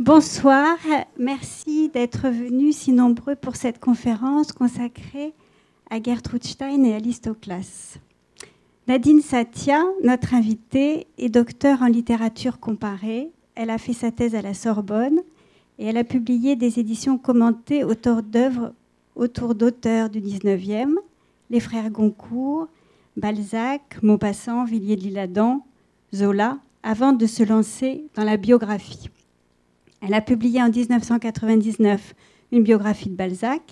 Bonsoir, merci d'être venus si nombreux pour cette conférence consacrée à Gertrude Stein et Alice Toklas. Nadine Satia, notre invitée, est docteur en littérature comparée. Elle a fait sa thèse à la Sorbonne et elle a publié des éditions commentées autour d'œuvres autour d'auteurs du 19e, les frères Goncourt, Balzac, Maupassant, Villiers de l'Isle-Adam, Zola, avant de se lancer dans la biographie. Elle a publié en 1999 une biographie de Balzac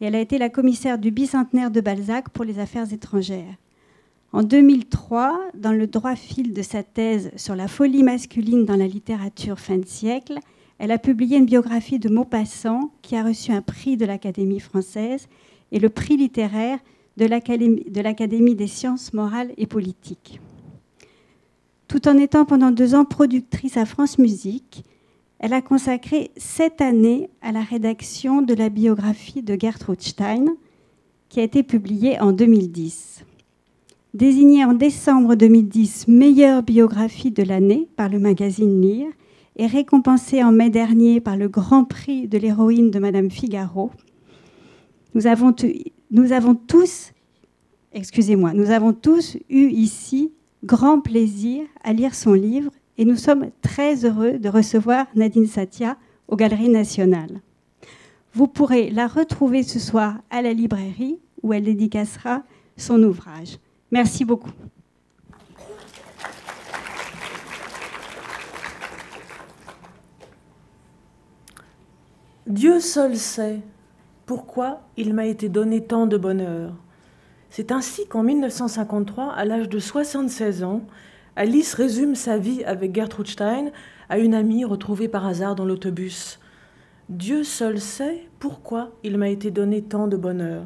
et elle a été la commissaire du bicentenaire de Balzac pour les affaires étrangères. En 2003, dans le droit fil de sa thèse sur la folie masculine dans la littérature fin de siècle, elle a publié une biographie de Maupassant qui a reçu un prix de l'Académie française et le prix littéraire de l'Académie des sciences morales et politiques. Tout en étant pendant deux ans productrice à France Musique, elle a consacré sept années à la rédaction de la biographie de Gertrude Stein, qui a été publiée en 2010. Désignée en décembre 2010 meilleure biographie de l'année par le magazine Lire et récompensée en mai dernier par le Grand Prix de l'héroïne de Madame Figaro, nous avons, nous avons tous, excusez-moi, nous avons tous eu ici grand plaisir à lire son livre et nous sommes très heureux de recevoir Nadine Satia aux Galeries nationales. Vous pourrez la retrouver ce soir à la librairie où elle dédicacera son ouvrage. Merci beaucoup. Dieu seul sait pourquoi il m'a été donné tant de bonheur. C'est ainsi qu'en 1953, à l'âge de 76 ans, Alice résume sa vie avec Gertrude Stein à une amie retrouvée par hasard dans l'autobus. Dieu seul sait pourquoi il m'a été donné tant de bonheur.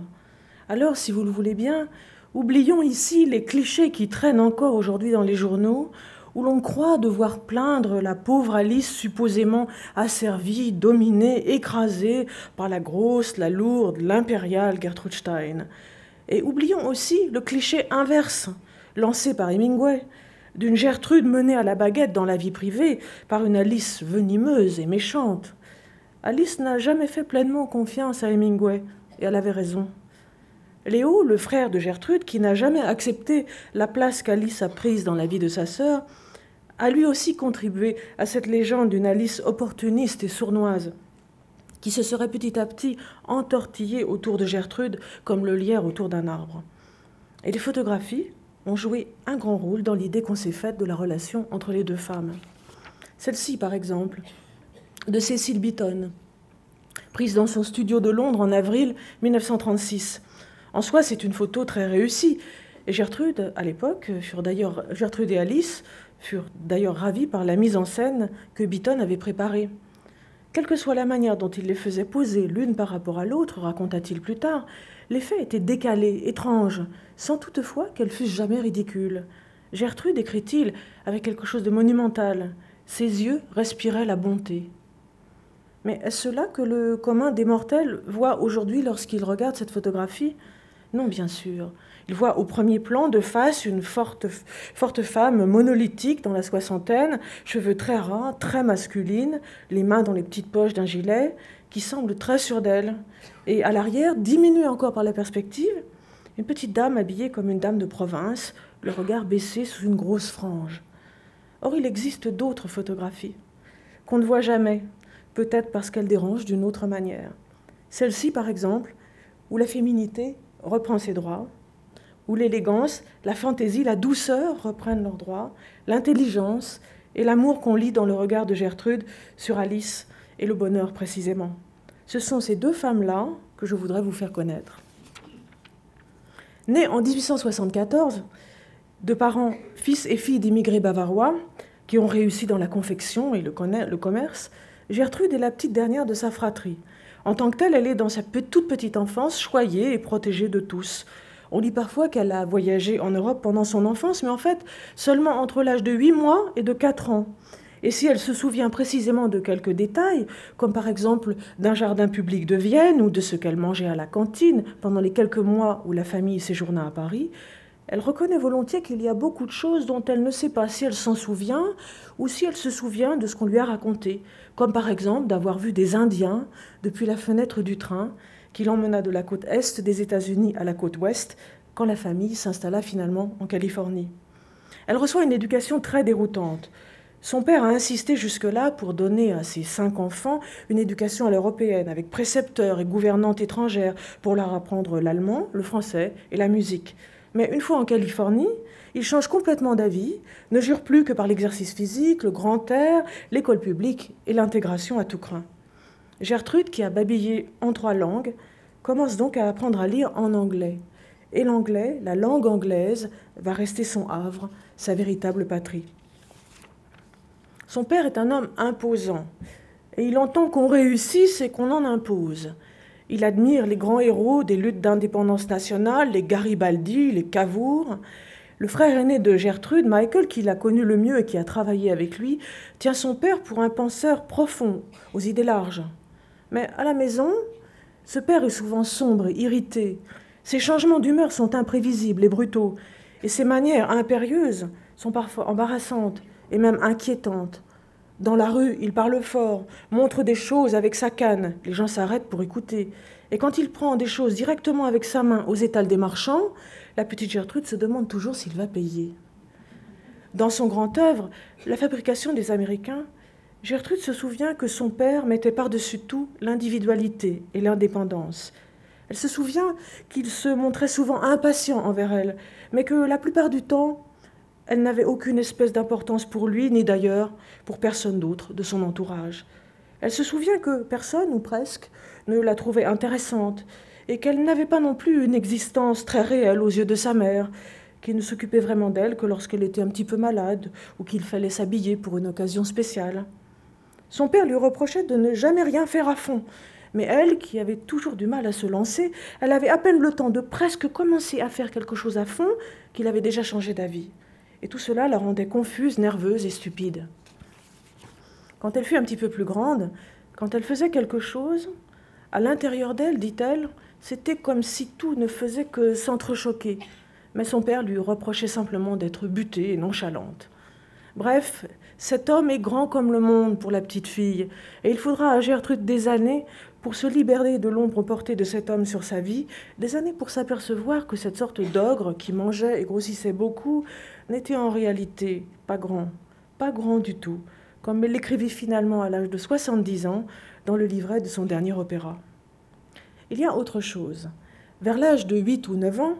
Alors, si vous le voulez bien, oublions ici les clichés qui traînent encore aujourd'hui dans les journaux, où l'on croit devoir plaindre la pauvre Alice supposément asservie, dominée, écrasée par la grosse, la lourde, l'impériale Gertrude Stein. Et oublions aussi le cliché inverse, lancé par Hemingway, d'une Gertrude menée à la baguette dans la vie privée par une Alice venimeuse et méchante. Alice n'a jamais fait pleinement confiance à Hemingway, et elle avait raison. Léo, le frère de Gertrude, qui n'a jamais accepté la place qu'Alice a prise dans la vie de sa sœur, a lui aussi contribué à cette légende d'une Alice opportuniste et sournoise, qui se serait petit à petit entortillée autour de Gertrude comme le lierre autour d'un arbre. Et les photographies, ont joué un grand rôle dans l'idée qu'on s'est faite de la relation entre les deux femmes. Celle-ci, par exemple, de Cécile Beaton, prise dans son studio de Londres en avril 1936. En soi, c'est une photo très réussie. Et Gertrude, à l'époque, furent d'ailleurs Gertrude et Alice furent d'ailleurs ravies par la mise en scène que Beaton avait préparée. Quelle que soit la manière dont il les faisait poser l'une par rapport à l'autre, raconta-t-il plus tard, l'effet était décalé, étrange, sans toutefois qu'elles fussent jamais ridicules. Gertrude, écrit-il, avait quelque chose de monumental. Ses yeux respiraient la bonté. Mais est-ce cela que le commun des mortels voit aujourd'hui lorsqu'il regarde cette photographie? Non, bien sûr. Il voit au premier plan, de face, une forte, forte femme monolithique dans la soixantaine, cheveux très ras, très masculine, les mains dans les petites poches d'un gilet, qui semble très sûre d'elle. Et à l'arrière, diminuée encore par la perspective, une petite dame habillée comme une dame de province, le regard baissé sous une grosse frange. Or, il existe d'autres photographies qu'on ne voit jamais, peut-être parce qu'elles dérangent d'une autre manière. Celle-ci, par exemple, où la féminité reprend ses droits, où l'élégance, la fantaisie, la douceur reprennent leurs droits, l'intelligence et l'amour qu'on lit dans le regard de Gertrude sur Alice et le bonheur précisément. Ce sont ces deux femmes-là que je voudrais vous faire connaître. Née en 1874, de parents fils et filles d'immigrés bavarois qui ont réussi dans la confection et le commerce, Gertrude est la petite dernière de sa fratrie. En tant que telle, elle est dans sa toute petite enfance choyée et protégée de tous. On dit parfois qu'elle a voyagé en Europe pendant son enfance, mais en fait seulement entre l'âge de 8 mois et de 4 ans. Et si elle se souvient précisément de quelques détails, comme par exemple d'un jardin public de Vienne ou de ce qu'elle mangeait à la cantine pendant les quelques mois où la famille séjourna à Paris, Elle reconnaît volontiers qu'il y a beaucoup de choses dont elle ne sait pas si elle s'en souvient ou si elle se souvient de ce qu'on lui a raconté, comme par exemple d'avoir vu des Indiens depuis la fenêtre du train qui l'emmena de la côte est des États-Unis à la côte ouest quand la famille s'installa finalement en Californie. Elle reçoit une éducation très déroutante. Son père a insisté jusque-là pour donner à ses cinq enfants une éducation à l'européenne, avec précepteurs et gouvernantes étrangères, pour leur apprendre l'allemand, le français et la musique. Mais une fois en Californie, il change complètement d'avis, ne jure plus que par l'exercice physique, le grand air, l'école publique et l'intégration à tout craint. Gertrude, qui a babillé en trois langues, commence donc à apprendre à lire en anglais. Et l'anglais, la langue anglaise, va rester son havre, sa véritable patrie. Son père est un homme imposant, et il entend qu'on réussisse et qu'on en impose. Il admire les grands héros des luttes d'indépendance nationale, les Garibaldi, les Cavour. Le frère aîné de Gertrude, Michael, qui l'a connu le mieux et qui a travaillé avec lui, tient son père pour un penseur profond, aux idées larges. Mais à la maison, ce père est souvent sombre, irrité. Ses changements d'humeur sont imprévisibles et brutaux, et ses manières impérieuses sont parfois embarrassantes et même inquiétante. Dans la rue, il parle fort, montre des choses avec sa canne. Les gens s'arrêtent pour écouter. Et quand il prend des choses directement avec sa main aux étals des marchands, la petite Gertrude se demande toujours s'il va payer. Dans son grand œuvre, La fabrication des Américains, Gertrude se souvient que son père mettait par-dessus tout l'individualité et l'indépendance. Elle se souvient qu'il se montrait souvent impatient envers elle, mais que la plupart du temps, elle n'avait aucune espèce d'importance pour lui, ni d'ailleurs pour personne d'autre de son entourage. Elle se souvient que personne, ou presque, ne la trouvait intéressante, et qu'elle n'avait pas non plus une existence très réelle aux yeux de sa mère, qui ne s'occupait vraiment d'elle que lorsqu'elle était un petit peu malade, ou qu'il fallait s'habiller pour une occasion spéciale. Son père lui reprochait de ne jamais rien faire à fond, mais elle, qui avait toujours du mal à se lancer, elle avait à peine le temps de presque commencer à faire quelque chose à fond qu'il avait déjà changé d'avis et tout cela la rendait confuse, nerveuse et stupide. Quand elle fut un petit peu plus grande, quand elle faisait quelque chose, à l'intérieur d'elle, dit-elle, c'était comme si tout ne faisait que s'entrechoquer. Mais son père lui reprochait simplement d'être butée et nonchalante. Bref, cet homme est grand comme le monde pour la petite fille, et il faudra à Gertrude des années pour se libérer de l'ombre portée de cet homme sur sa vie, des années pour s'apercevoir que cette sorte d'ogre qui mangeait et grossissait beaucoup n'était en réalité pas grand, pas grand du tout, comme elle l'écrivit finalement à l'âge de 70 ans dans le livret de son dernier opéra. Il y a autre chose. Vers l'âge de 8 ou 9 ans,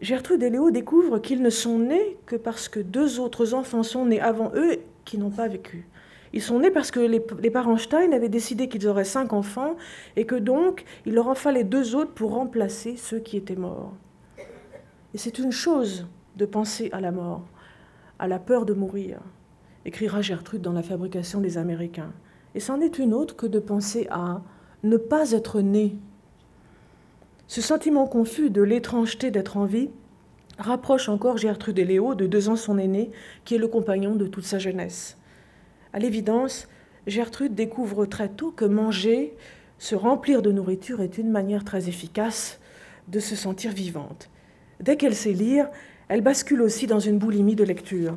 Gertrude et Léo découvrent qu'ils ne sont nés que parce que deux autres enfants sont nés avant eux qui n'ont pas vécu. Ils sont nés parce que les, parents Stein avaient décidé qu'ils auraient cinq enfants et que donc il leur en fallait deux autres pour remplacer ceux qui étaient morts. Et c'est une chose de penser à la mort, à la peur de mourir, écrira Gertrude dans La fabrication des Américains. Et c'en est une autre que de penser à ne pas être né. Ce sentiment confus de l'étrangeté d'être en vie rapproche encore Gertrude et Léo de deux ans son aîné, qui est le compagnon de toute sa jeunesse. À l'évidence, Gertrude découvre très tôt que manger, se remplir de nourriture est une manière très efficace de se sentir vivante. Dès qu'elle sait lire, elle bascule aussi dans une boulimie de lecture.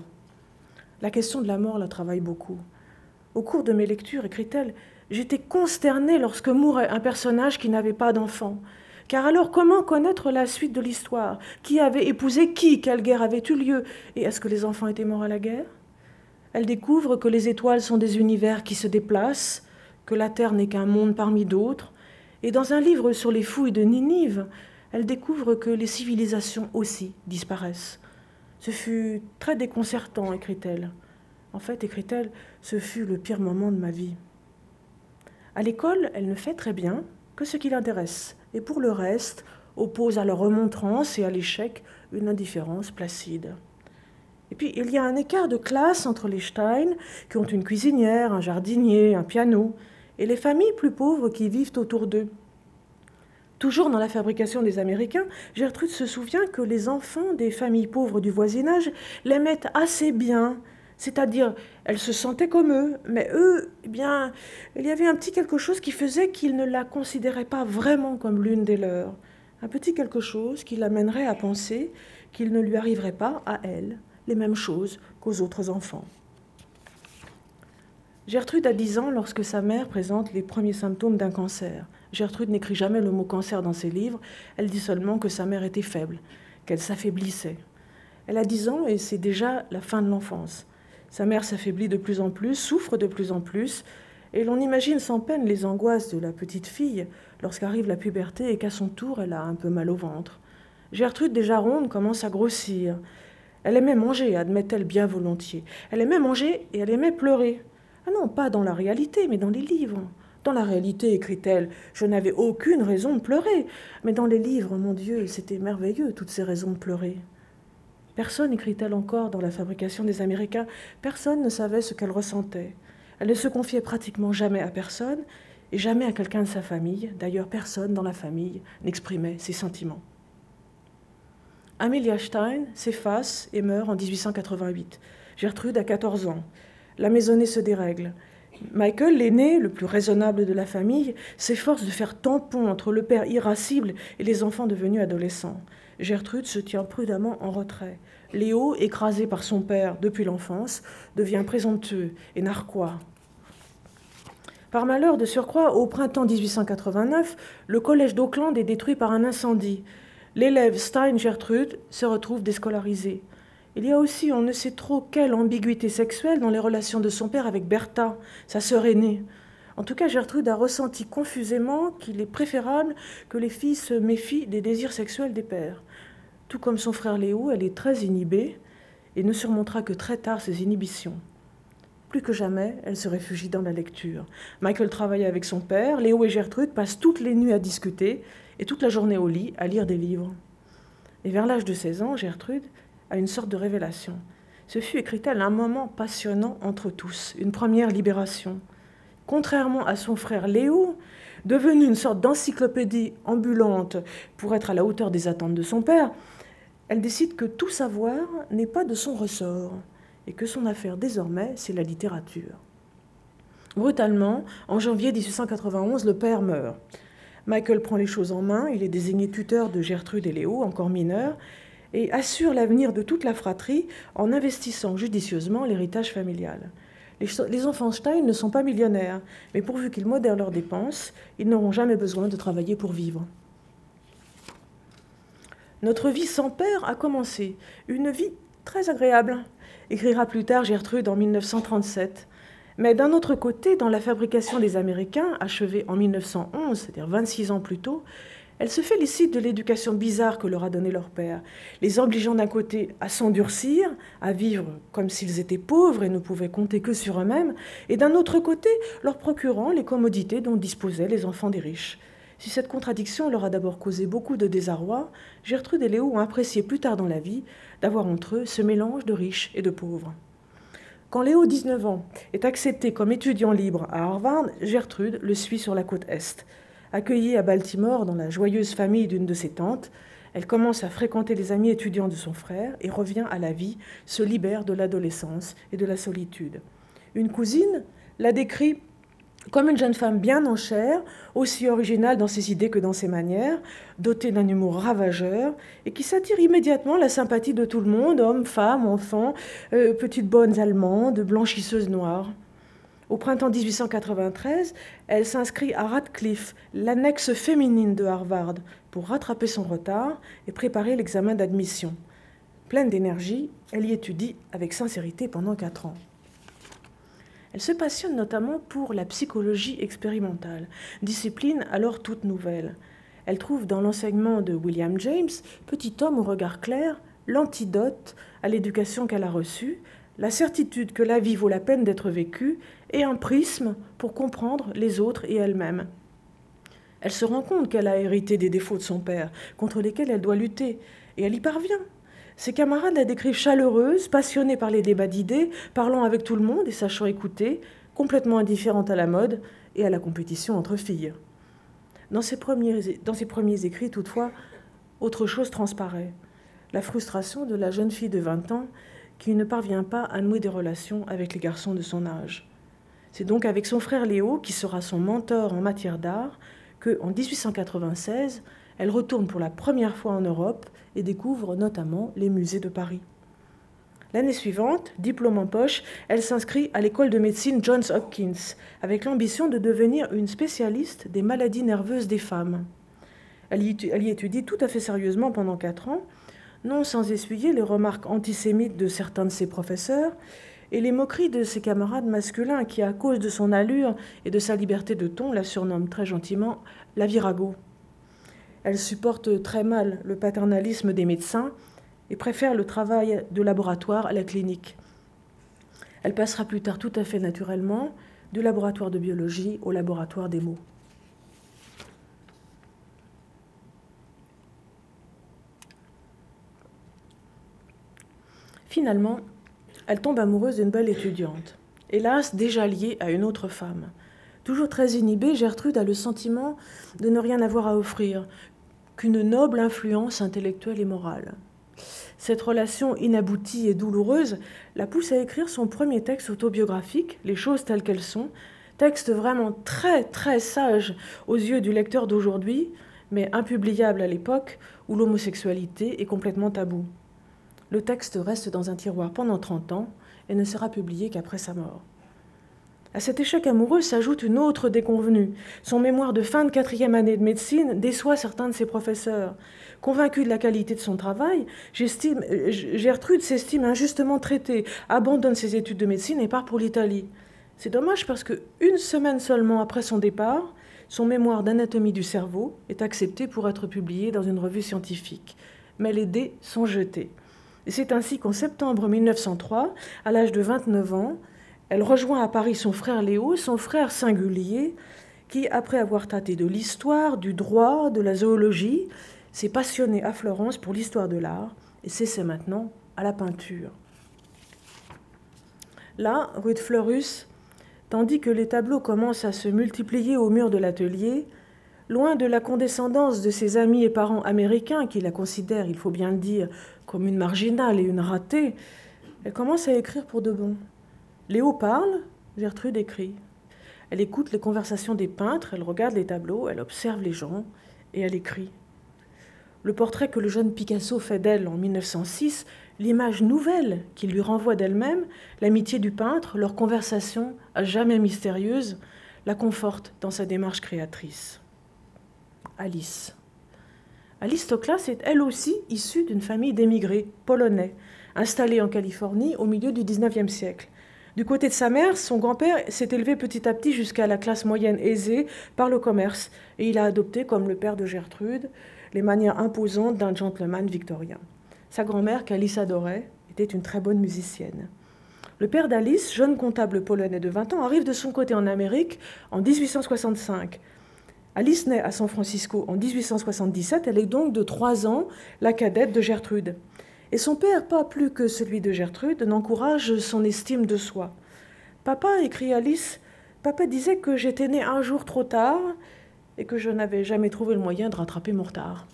La question de la mort la travaille beaucoup. Au cours de mes lectures, écrit-elle, j'étais consternée lorsque mourait un personnage qui n'avait pas d'enfant. Car alors comment connaître la suite de l'histoire? Qui avait épousé qui? Quelle guerre avait eu lieu? Et est-ce que les enfants étaient morts à la guerre? Elle découvre que les étoiles sont des univers qui se déplacent, que la Terre n'est qu'un monde parmi d'autres. Et dans un livre sur les fouilles de Ninive, elle découvre que les civilisations aussi disparaissent. Ce fut très déconcertant, écrit-elle. En fait, écrit-elle, ce fut le pire moment de ma vie. À l'école, elle ne fait très bien que ce qui l'intéresse, et pour le reste, oppose à la remontrance et à l'échec une indifférence placide. Puis, il y a un écart de classe entre les Stein, qui ont une cuisinière, un jardinier, un piano, et les familles plus pauvres qui vivent autour d'eux. Toujours dans la fabrication des Américains, Gertrude se souvient que les enfants des familles pauvres du voisinage l'aimaient assez bien, c'est-à-dire elle se sentait comme eux, mais eux, eh bien, il y avait un petit quelque chose qui faisait qu'ils ne la considéraient pas vraiment comme l'une des leurs, un petit quelque chose qui l'amènerait à penser qu'il ne lui arriverait pas, à elle, les mêmes choses qu'aux autres enfants. Gertrude a 10 ans lorsque sa mère présente les premiers symptômes d'un cancer. Gertrude n'écrit jamais le mot cancer dans ses livres, elle dit seulement que sa mère était faible, qu'elle s'affaiblissait. Elle a 10 ans et c'est déjà la fin de l'enfance. Sa mère s'affaiblit de plus en plus, souffre de plus en plus, et l'on imagine sans peine les angoisses de la petite fille lorsqu'arrive la puberté et qu'à son tour elle a un peu mal au ventre. Gertrude, déjà ronde, commence à grossir. Elle aimait manger, admet-elle bien volontiers. Elle aimait manger et elle aimait pleurer. Ah non, pas dans la réalité, mais dans les livres. Dans la réalité, écrit-elle, je n'avais aucune raison de pleurer. Mais dans les livres, mon Dieu, c'était merveilleux, toutes ces raisons de pleurer. Personne, écrit-elle encore dans la fabrication des Américains, personne ne savait ce qu'elle ressentait. Elle ne se confiait pratiquement jamais à personne et jamais à quelqu'un de sa famille. D'ailleurs, personne dans la famille n'exprimait ses sentiments. Amelia Stein s'efface et meurt en 1888. Gertrude a 14 ans. La maisonnée se dérègle. Michael, l'aîné, le plus raisonnable de la famille, s'efforce de faire tampon entre le père irascible et les enfants devenus adolescents. Gertrude se tient prudemment en retrait. Léo, écrasé par son père depuis l'enfance, devient présomptueux et narquois. Par malheur de surcroît, au printemps 1889, le collège d'Auckland est détruit par un incendie. L'élève Stein Gertrude se retrouve déscolarisé. Il y a aussi on ne sait trop quelle ambiguïté sexuelle dans les relations de son père avec Bertha, sa sœur aînée. En tout cas, Gertrude a ressenti confusément qu'il est préférable que les filles se méfient des désirs sexuels des pères. Tout comme son frère Léo, elle est très inhibée et ne surmontera que très tard ses inhibitions. Plus que jamais, elle se réfugie dans la lecture. Michael travaille avec son père, Léo et Gertrude passent toutes les nuits à discuter et toute la journée au lit à lire des livres. Et vers l'âge de 16 ans, Gertrude à une sorte de révélation. Ce fut, écrit-elle, un moment passionnant entre tous, une première libération. Contrairement à son frère Léo, devenu une sorte d'encyclopédie ambulante pour être à la hauteur des attentes de son père, elle décide que tout savoir n'est pas de son ressort et que son affaire désormais, c'est la littérature. Brutalement, en janvier 1891, le père meurt. Michael prend les choses en main, il est désigné tuteur de Gertrude et Léo, encore mineurs, et assure l'avenir de toute la fratrie en investissant judicieusement l'héritage familial. Les, enfants Stein ne sont pas millionnaires, mais pourvu qu'ils modèrent leurs dépenses, ils n'auront jamais besoin de travailler pour vivre. Notre vie sans père a commencé, une vie très agréable, écrira plus tard Gertrude en 1937. Mais d'un autre côté, dans la fabrication des Américains, achevée en 1911, c'est-à-dire 26 ans plus tôt, elle se félicite de l'éducation bizarre que leur a donnée leur père, les obligeant d'un côté à s'endurcir, à vivre comme s'ils étaient pauvres et ne pouvaient compter que sur eux-mêmes, et d'un autre côté leur procurant les commodités dont disposaient les enfants des riches. Si cette contradiction leur a d'abord causé beaucoup de désarroi, Gertrude et Léo ont apprécié plus tard dans la vie d'avoir entre eux ce mélange de riches et de pauvres. Quand Léo, 19 ans, est accepté comme étudiant libre à Harvard, Gertrude le suit sur la côte Est. Accueillie à Baltimore dans la joyeuse famille d'une de ses tantes, elle commence à fréquenter les amis étudiants de son frère et revient à la vie, se libère de l'adolescence et de la solitude. Une cousine la décrit comme une jeune femme bien en chair, aussi originale dans ses idées que dans ses manières, dotée d'un humour ravageur, et qui s'attire immédiatement la sympathie de tout le monde, hommes, femmes, enfants, euh, petites bonnes allemandes, blanchisseuses noires. Au printemps 1893, elle s'inscrit à Radcliffe, l'annexe féminine de Harvard, pour rattraper son retard et préparer l'examen d'admission. Pleine d'énergie, elle y étudie avec sincérité pendant quatre ans. Elle se passionne notamment pour la psychologie expérimentale, discipline alors toute nouvelle. Elle trouve dans l'enseignement de William James, petit homme au regard clair, l'antidote à l'éducation qu'elle a reçue, la certitude que la vie vaut la peine d'être vécue et un prisme pour comprendre les autres et elle-même. Elle se rend compte qu'elle a hérité des défauts de son père, contre lesquels elle doit lutter, et elle y parvient. Ses camarades la décrivent chaleureuse, passionnée par les débats d'idées, parlant avec tout le monde et sachant écouter, complètement indifférente à la mode et à la compétition entre filles. Dans ses premiers, écrits, toutefois, autre chose transparaît. La frustration de la jeune fille de 20 ans qui ne parvient pas à nouer des relations avec les garçons de son âge. C'est donc avec son frère Léo, qui sera son mentor en matière d'art, que, en 1896, elle retourne pour la première fois en Europe et découvre notamment les musées de Paris. L'année suivante, diplôme en poche, elle s'inscrit à l'école de médecine Johns Hopkins avec l'ambition de devenir une spécialiste des maladies nerveuses des femmes. Elle y, étudie tout à fait sérieusement pendant quatre ans, non sans essuyer les remarques antisémites de certains de ses professeurs et les moqueries de ses camarades masculins qui, à cause de son allure et de sa liberté de ton, la surnomment très gentiment la virago. Elle supporte très mal le paternalisme des médecins et préfère le travail de laboratoire à la clinique. Elle passera plus tard tout à fait naturellement du laboratoire de biologie au laboratoire des mots. Finalement, elle tombe amoureuse d'une belle étudiante, hélas déjà liée à une autre femme. Toujours très inhibée, Gertrude a le sentiment de ne rien avoir à offrir, qu'une noble influence intellectuelle et morale. Cette relation inaboutie et douloureuse la pousse à écrire son premier texte autobiographique, Les choses telles qu'elles sont, texte vraiment très très sage aux yeux du lecteur d'aujourd'hui, mais impubliable à l'époque où l'homosexualité est complètement taboue. Le texte reste dans un tiroir pendant 30 ans et ne sera publié qu'après sa mort. À cet échec amoureux s'ajoute une autre déconvenue. Son mémoire de fin de quatrième année de médecine déçoit certains de ses professeurs. Convaincue de la qualité de son travail, Gertrude s'estime injustement traitée, abandonne ses études de médecine et part pour l'Italie. C'est dommage parce que une semaine seulement après son départ, son mémoire d'anatomie du cerveau est accepté pour être publié dans une revue scientifique. Mais les dés sont jetés. Et c'est ainsi qu'en septembre 1903, à l'âge de 29 ans, elle rejoint à Paris son frère Léo, son frère singulier, qui, après avoir tâté de l'histoire, du droit, de la zoologie, s'est passionné à Florence pour l'histoire de l'art et s'essaie maintenant à la peinture. Là, rue de Fleurus, tandis que les tableaux commencent à se multiplier au mur de l'atelier, loin de la condescendance de ses amis et parents américains qui la considèrent, il faut bien le dire, comme une marginale et une ratée, elle commence à écrire pour de bon. Léo parle, Gertrude écrit. Elle écoute les conversations des peintres, elle regarde les tableaux, elle observe les gens et elle écrit. Le portrait que le jeune Picasso fait d'elle en 1906, l'image nouvelle qu'il lui renvoie d'elle-même, l'amitié du peintre, leur conversation à jamais mystérieuse, la conforte dans sa démarche créatrice. Alice. Alice Toklas est elle aussi issue d'une famille d'émigrés polonais, installés en Californie au milieu du XIXe siècle. Du côté de sa mère, son grand-père s'est élevé petit à petit jusqu'à la classe moyenne aisée par le commerce, et il a adopté, comme le père de Gertrude, les manières imposantes d'un gentleman victorien. Sa grand-mère, qu'Alice adorait, était une très bonne musicienne. Le père d'Alice, jeune comptable polonais de 20 ans, arrive de son côté en Amérique en 1865 Alice naît à San Francisco en 1877, elle est donc de 3 ans la cadette de Gertrude. Et son père, pas plus que celui de Gertrude, n'encourage son estime de soi. Papa, écrit Alice, papa disait que j'étais née un jour trop tard et que je n'avais jamais trouvé le moyen de rattraper mon retard.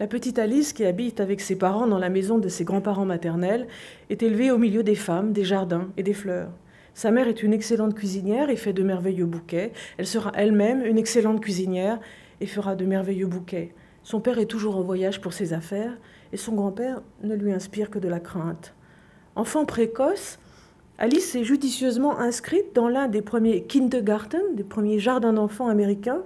La petite Alice, qui habite avec ses parents dans la maison de ses grands-parents maternels, est élevée au milieu des femmes, des jardins et des fleurs. Sa mère est une excellente cuisinière et fait de merveilleux bouquets. Elle sera elle-même une excellente cuisinière et fera de merveilleux bouquets. Son père est toujours en voyage pour ses affaires et son grand-père ne lui inspire que de la crainte. Enfant précoce, Alice s'est judicieusement inscrite dans l'un des premiers kindergarten, des premiers jardins d'enfants américains,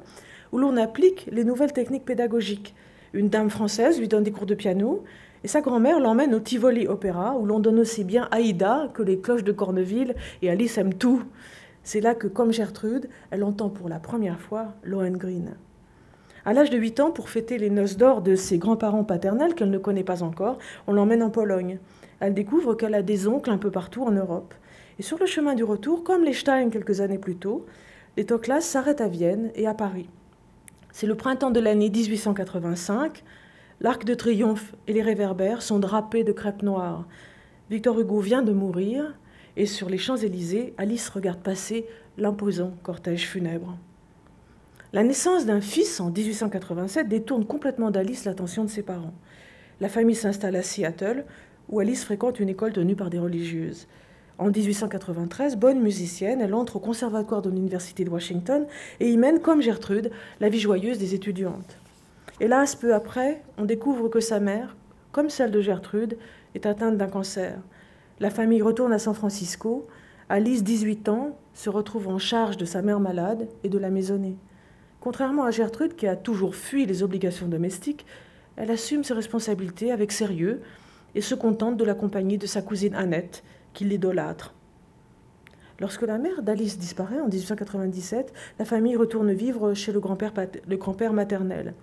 où l'on applique les nouvelles techniques pédagogiques. Une dame française lui donne des cours de piano, et sa grand-mère l'emmène au Tivoli Opéra, où l'on donne aussi bien Aïda que les cloches de Corneville, et Alice aime tout. C'est là que, comme Gertrude, elle entend pour la première fois Lohengrin. À l'âge de 8 ans, pour fêter les noces d'or de ses grands-parents paternels qu'elle ne connaît pas encore, on l'emmène en Pologne. Elle découvre qu'elle a des oncles un peu partout en Europe. Et sur le chemin du retour, comme les Stein quelques années plus tôt, les Toklas s'arrêtent à Vienne et à Paris. C'est le printemps de l'année 1885. L'arc de triomphe et les réverbères sont drapés de crêpes noires. Victor Hugo vient de mourir et sur les Champs-Élysées, Alice regarde passer l'imposant cortège funèbre. La naissance d'un fils en 1887 détourne complètement d'Alice l'attention de ses parents. La famille s'installe à Seattle, où Alice fréquente une école tenue par des religieuses. En 1893, bonne musicienne, elle entre au conservatoire de l'Université de Washington et y mène, comme Gertrude, la vie joyeuse des étudiantes. Hélas, peu après, on découvre que sa mère, comme celle de Gertrude, est atteinte d'un cancer. La famille retourne à San Francisco. Alice, 18 ans, se retrouve en charge de sa mère malade et de la maisonnée. Contrairement à Gertrude, qui a toujours fui les obligations domestiques, elle assume ses responsabilités avec sérieux et se contente de la compagnie de sa cousine Annette, qui l'idolâtre. Lorsque la mère d'Alice disparaît en 1897, la famille retourne vivre chez le grand-père, grand maternel.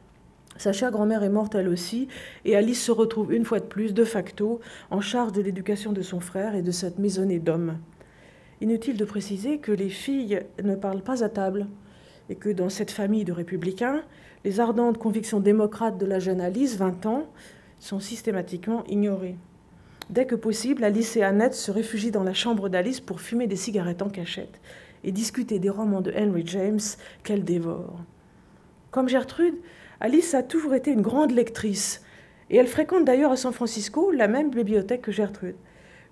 Sa chère grand-mère est morte elle aussi, et Alice se retrouve une fois de plus, de facto, en charge de l'éducation de son frère et de cette maisonnée d'hommes. Inutile de préciser que les filles ne parlent pas à table, et que dans cette famille de républicains, les ardentes convictions démocrates de la jeune Alice, 20 ans, sont systématiquement ignorées. Dès que possible, Alice et Annette se réfugient dans la chambre d'Alice pour fumer des cigarettes en cachette et discuter des romans de Henry James qu'elle dévore. Comme Gertrude, Alice a toujours été une grande lectrice et elle fréquente d'ailleurs à San Francisco la même bibliothèque que Gertrude.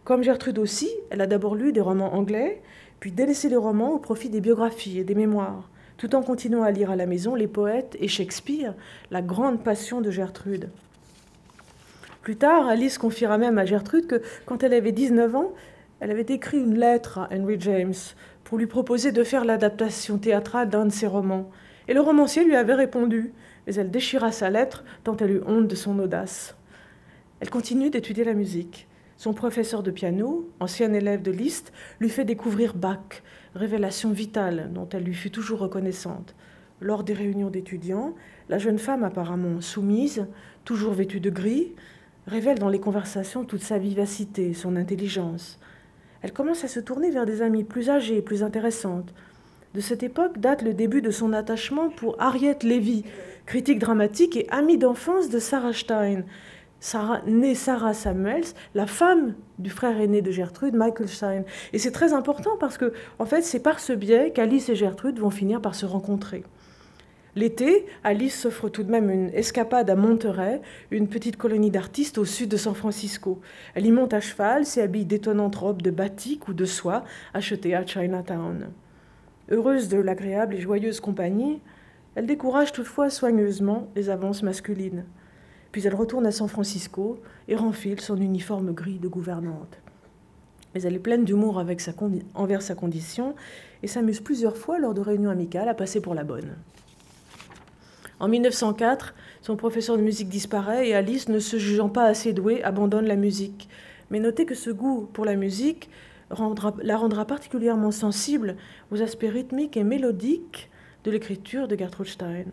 Comme Gertrude aussi, elle a d'abord lu des romans anglais, puis délaissé les romans au profit des biographies et des mémoires, tout en continuant à lire à la maison les poètes et Shakespeare, la grande passion de Gertrude. Plus tard, Alice confiera même à Gertrude que quand elle avait 19 ans, elle avait écrit une lettre à Henry James pour lui proposer de faire l'adaptation théâtrale d'un de ses romans. Et le romancier lui avait répondu, mais elle déchira sa lettre tant elle eut honte de son audace. Elle continue d'étudier la musique. Son professeur de piano, ancien élève de Liszt, lui fait découvrir Bach, révélation vitale dont elle lui fut toujours reconnaissante. Lors des réunions d'étudiants, la jeune femme apparemment soumise, toujours vêtue de gris, révèle dans les conversations toute sa vivacité, son intelligence. Elle commence à se tourner vers des amies plus âgées, plus intéressantes. De cette époque date le début de son attachement pour Harriet Levy, critique dramatique et amie d'enfance de Sarah Stein, Sarah, née Sarah Samuels, la femme du frère aîné de Gertrude, Michael Stein. Et c'est très important parce que, en fait, c'est par ce biais qu'Alice et Gertrude vont finir par se rencontrer. L'été, Alice s'offre tout de même une escapade à Monterey, une petite colonie d'artistes au sud de San Francisco. Elle y monte à cheval, s'habille d'étonnantes robes de batik ou de soie achetées à Chinatown. Heureuse de l'agréable et joyeuse compagnie, elle décourage toutefois soigneusement les avances masculines. Puis elle retourne à San Francisco et renfile son uniforme gris de gouvernante. Mais elle est pleine d'humour envers sa condition et s'amuse plusieurs fois lors de réunions amicales à passer pour la bonne. En 1904, son professeur de musique disparaît et Alice, ne se jugeant pas assez douée, abandonne la musique. Mais notez que ce goût pour la musique la rendra particulièrement sensible aux aspects rythmiques et mélodiques de l'écriture de Gertrude Stein.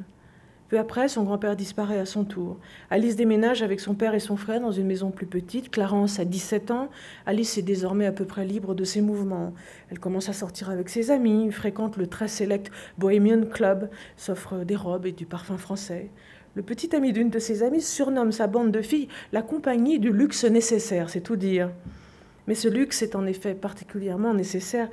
Peu après, son grand-père disparaît à son tour. Alice déménage avec son père et son frère dans une maison plus petite. Clarence a 17 ans. Alice est désormais à peu près libre de ses mouvements. Elle commence à sortir avec ses amis, fréquente le très sélect Bohemian Club, s'offre des robes et du parfum français. Le petit ami d'une de ses amies surnomme sa bande de filles la compagnie du luxe nécessaire, c'est tout dire. Mais ce luxe est en effet particulièrement nécessaire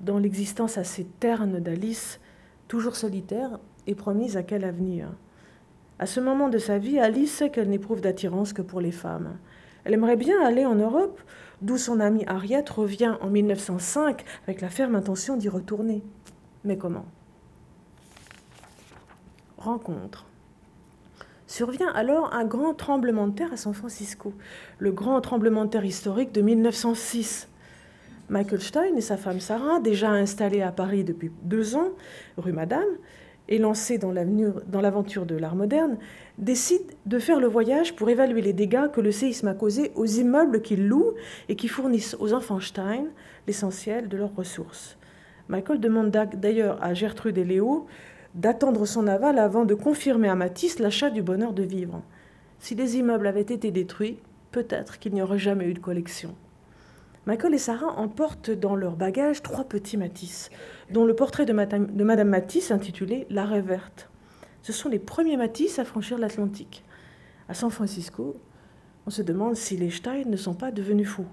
dans l'existence assez terne d'Alice, toujours solitaire et promise à quel avenir À ce moment de sa vie, Alice sait qu'elle n'éprouve d'attirance que pour les femmes. Elle aimerait bien aller en Europe, d'où son amie Harriet revient en 1905 avec la ferme intention d'y retourner. Mais comment? Rencontre. Survient alors un grand tremblement de terre à San Francisco, le grand tremblement de terre historique de 1906. Michael Stein et sa femme Sarah, déjà installés à Paris depuis deux ans, rue Madame, et lancé dans l'aventure de l'art moderne, décide de faire le voyage pour évaluer les dégâts que le séisme a causés aux immeubles qu'ils louent et qui fournissent aux enfants Stein l'essentiel de leurs ressources. Michael demande d'ailleurs à Gertrude et Léo d'attendre son aval avant de confirmer à Matisse l'achat du bonheur de vivre. Si les immeubles avaient été détruits, peut-être qu'il n'y aurait jamais eu de collection. Michael et Sarah emportent dans leur bagage trois petits Matisse, dont le portrait de Madame, Matisse intitulé L'arrêt verte. Ce sont les premiers Matisse à franchir l'Atlantique. À San Francisco, on se demande si les Stein ne sont pas devenus fous.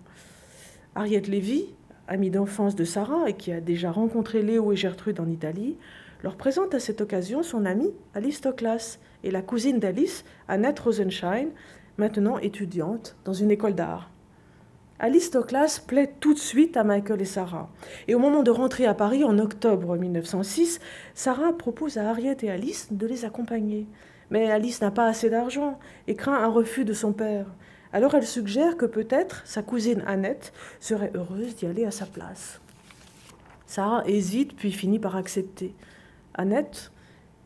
Harriet Levy, amie d'enfance de Sarah et qui a déjà rencontré Léo et Gertrude en Italie, leur présente à cette occasion son amie Alice Toklas et la cousine d'Alice, Annette Rosenschein, maintenant étudiante dans une école d'art. Alice Toklas plaît tout de suite à Michael et Sarah. Et au moment de rentrer à Paris en octobre 1906, Sarah propose à Harriet et Alice de les accompagner. Mais Alice n'a pas assez d'argent et craint un refus de son père. Alors elle suggère que peut-être sa cousine Annette serait heureuse d'y aller à sa place. Sarah hésite puis finit par accepter. Annette,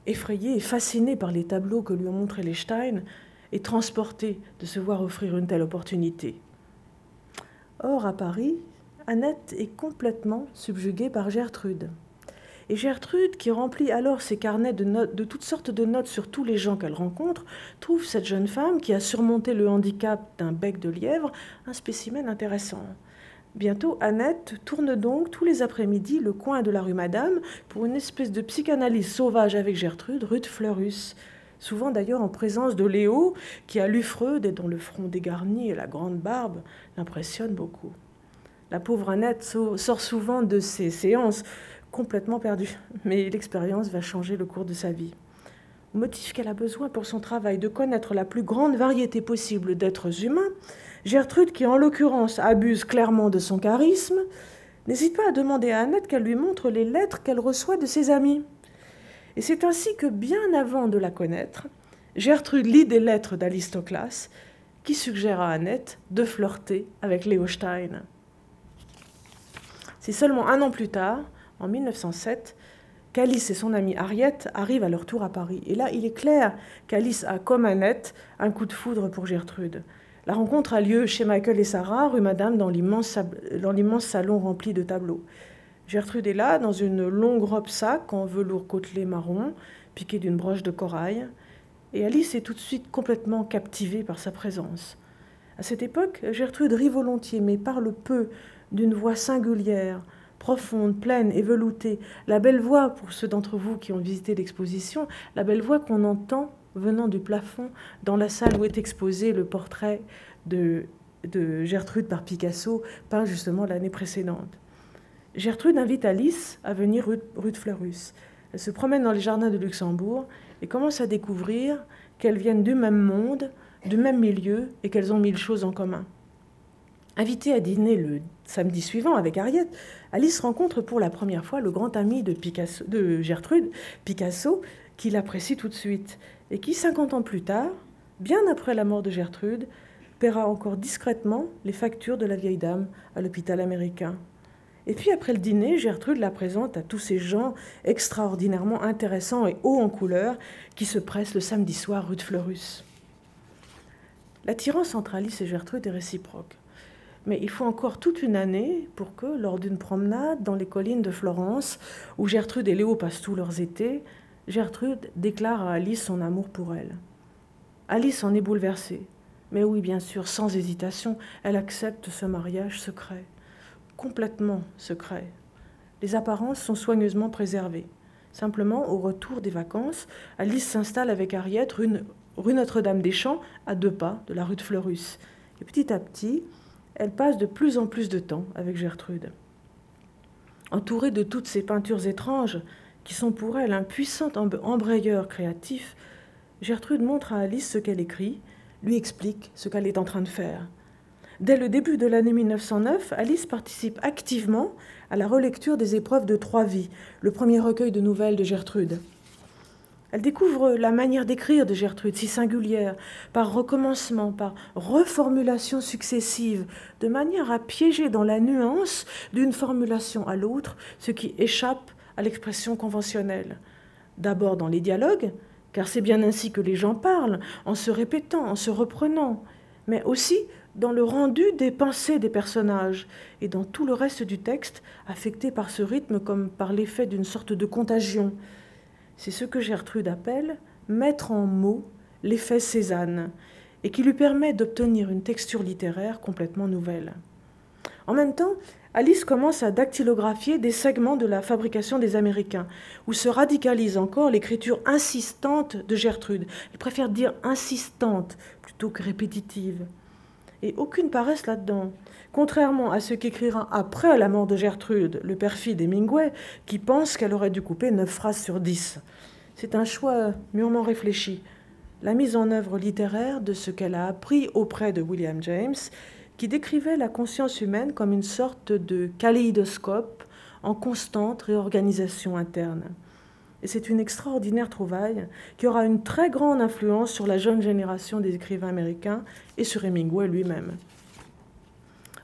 effrayée et fascinée par les tableaux que lui ont montrés les Stein, est transportée de se voir offrir une telle opportunité. Or, à Paris, Annette est complètement subjuguée par Gertrude. Et Gertrude, qui remplit alors ses carnets de, notes, de toutes sortes de notes sur tous les gens qu'elle rencontre, trouve cette jeune femme qui a surmonté le handicap d'un bec de lièvre un spécimen intéressant. Bientôt, Annette tourne donc tous les après-midi le coin de la rue Madame pour une espèce de psychanalyse sauvage avec Gertrude, rue de Fleurus. Souvent d'ailleurs en présence de Léo, qui a lu Freud et dont le front dégarni et la grande barbe l'impressionnent beaucoup. La pauvre Annette sort souvent de ces séances complètement perdue, mais l'expérience va changer le cours de sa vie. Au motif qu'elle a besoin pour son travail de connaître la plus grande variété possible d'êtres humains, Gertrude, qui en l'occurrence abuse clairement de son charisme, n'hésite pas à demander à Annette qu'elle lui montre les lettres qu'elle reçoit de ses amis. Et c'est ainsi que, bien avant de la connaître, Gertrude lit des lettres d'Alistoclas qui suggèrent à Annette de flirter avec Léo Stein. C'est seulement un an plus tard, en 1907, qu'Alice et son amie Harriet arrivent à leur tour à Paris. Et là, il est clair qu'Alice a, comme Annette, un coup de foudre pour Gertrude. La rencontre a lieu chez Michael et Sarah, rue Madame, dans l'immense salon rempli de tableaux. Gertrude est là, dans une longue robe sac en velours côtelé marron, piquée d'une broche de corail, et Alice est tout de suite complètement captivée par sa présence. À cette époque, Gertrude rit volontiers, mais parle peu, d'une voix singulière, profonde, pleine et veloutée. La belle voix, pour ceux d'entre vous qui ont visité l'exposition, la belle voix qu'on entend venant du plafond dans la salle où est exposé le portrait de, de Gertrude par Picasso, peint justement l'année précédente. Gertrude invite Alice à venir rue, de Fleurus. Elle se promène dans les jardins de Luxembourg et commence à découvrir qu'elles viennent du même monde, du même milieu et qu'elles ont mille choses en commun. Invitée à dîner le samedi suivant avec Harriet, Alice rencontre pour la première fois le grand ami de, de Gertrude, Picasso, qui l'apprécie tout de suite et qui, 50 ans plus tard, bien après la mort de Gertrude, paiera encore discrètement les factures de la vieille dame à l'hôpital américain. Et puis après le dîner, Gertrude la présente à tous ces gens extraordinairement intéressants et hauts en couleur qui se pressent le samedi soir rue de Fleurus. L'attirance entre Alice et Gertrude est réciproque. Mais il faut encore toute une année pour que, lors d'une promenade dans les collines de Florence, où Gertrude et Léo passent tous leurs étés, Gertrude déclare à Alice son amour pour elle. Alice en est bouleversée. Mais oui, bien sûr, sans hésitation, elle accepte ce mariage secret complètement secret. Les apparences sont soigneusement préservées. Simplement, au retour des vacances, Alice s'installe avec Harriet rue, Notre-Dame-des-Champs, à deux pas de la rue de Fleurus. Et petit à petit, elle passe de plus en plus de temps avec Gertrude. Entourée de toutes ces peintures étranges, qui sont pour elle un puissant embrayeur créatif, Gertrude montre à Alice ce qu'elle écrit, lui explique ce qu'elle est en train de faire. Dès le début de l'année 1909, Alice participe activement à la relecture des épreuves de Trois Vies, le premier recueil de nouvelles de Gertrude. Elle découvre la manière d'écrire de Gertrude, si singulière, par recommencement, par reformulation successive, de manière à piéger dans la nuance d'une formulation à l'autre ce qui échappe à l'expression conventionnelle. D'abord dans les dialogues, car c'est bien ainsi que les gens parlent, en se répétant, en se reprenant, mais aussi dans le rendu des pensées des personnages et dans tout le reste du texte, affecté par ce rythme comme par l'effet d'une sorte de contagion. C'est ce que Gertrude appelle mettre en mots l'effet Cézanne, et qui lui permet d'obtenir une texture littéraire complètement nouvelle. En même temps, Alice commence à dactylographier des segments de la fabrication des Américains, où se radicalise encore l'écriture insistante de Gertrude. Elle préfère dire insistante plutôt que répétitive et aucune paresse là-dedans. Contrairement à ce qu'écrira après la mort de Gertrude, le perfide Hemingway, qui pense qu'elle aurait dû couper neuf phrases sur dix. C'est un choix mûrement réfléchi. La mise en œuvre littéraire de ce qu'elle a appris auprès de William James, qui décrivait la conscience humaine comme une sorte de kaléidoscope en constante réorganisation interne. Et c'est une extraordinaire trouvaille qui aura une très grande influence sur la jeune génération des écrivains américains et sur Hemingway lui-même.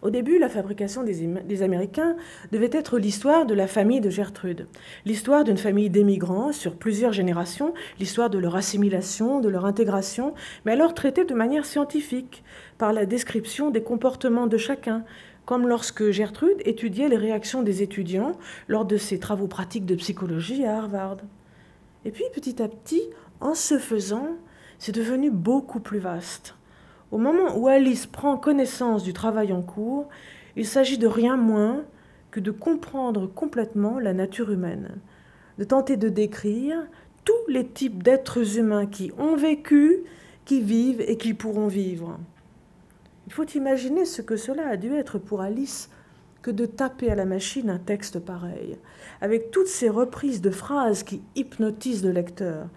Au début, la fabrication des, Américains devait être l'histoire de la famille de Gertrude, l'histoire d'une famille d'émigrants sur plusieurs générations, l'histoire de leur assimilation, de leur intégration, mais alors traitée de manière scientifique, par la description des comportements de chacun, comme lorsque Gertrude étudiait les réactions des étudiants lors de ses travaux pratiques de psychologie à Harvard. Et puis petit à petit, en se faisant, c'est devenu beaucoup plus vaste. Au moment où Alice prend connaissance du travail en cours, il s'agit de rien moins que de comprendre complètement la nature humaine, de tenter de décrire tous les types d'êtres humains qui ont vécu, qui vivent et qui pourront vivre. Il faut imaginer ce que cela a dû être pour Alice que de taper à la machine un texte pareil, avec toutes ces reprises de phrases qui hypnotisent le lecteur.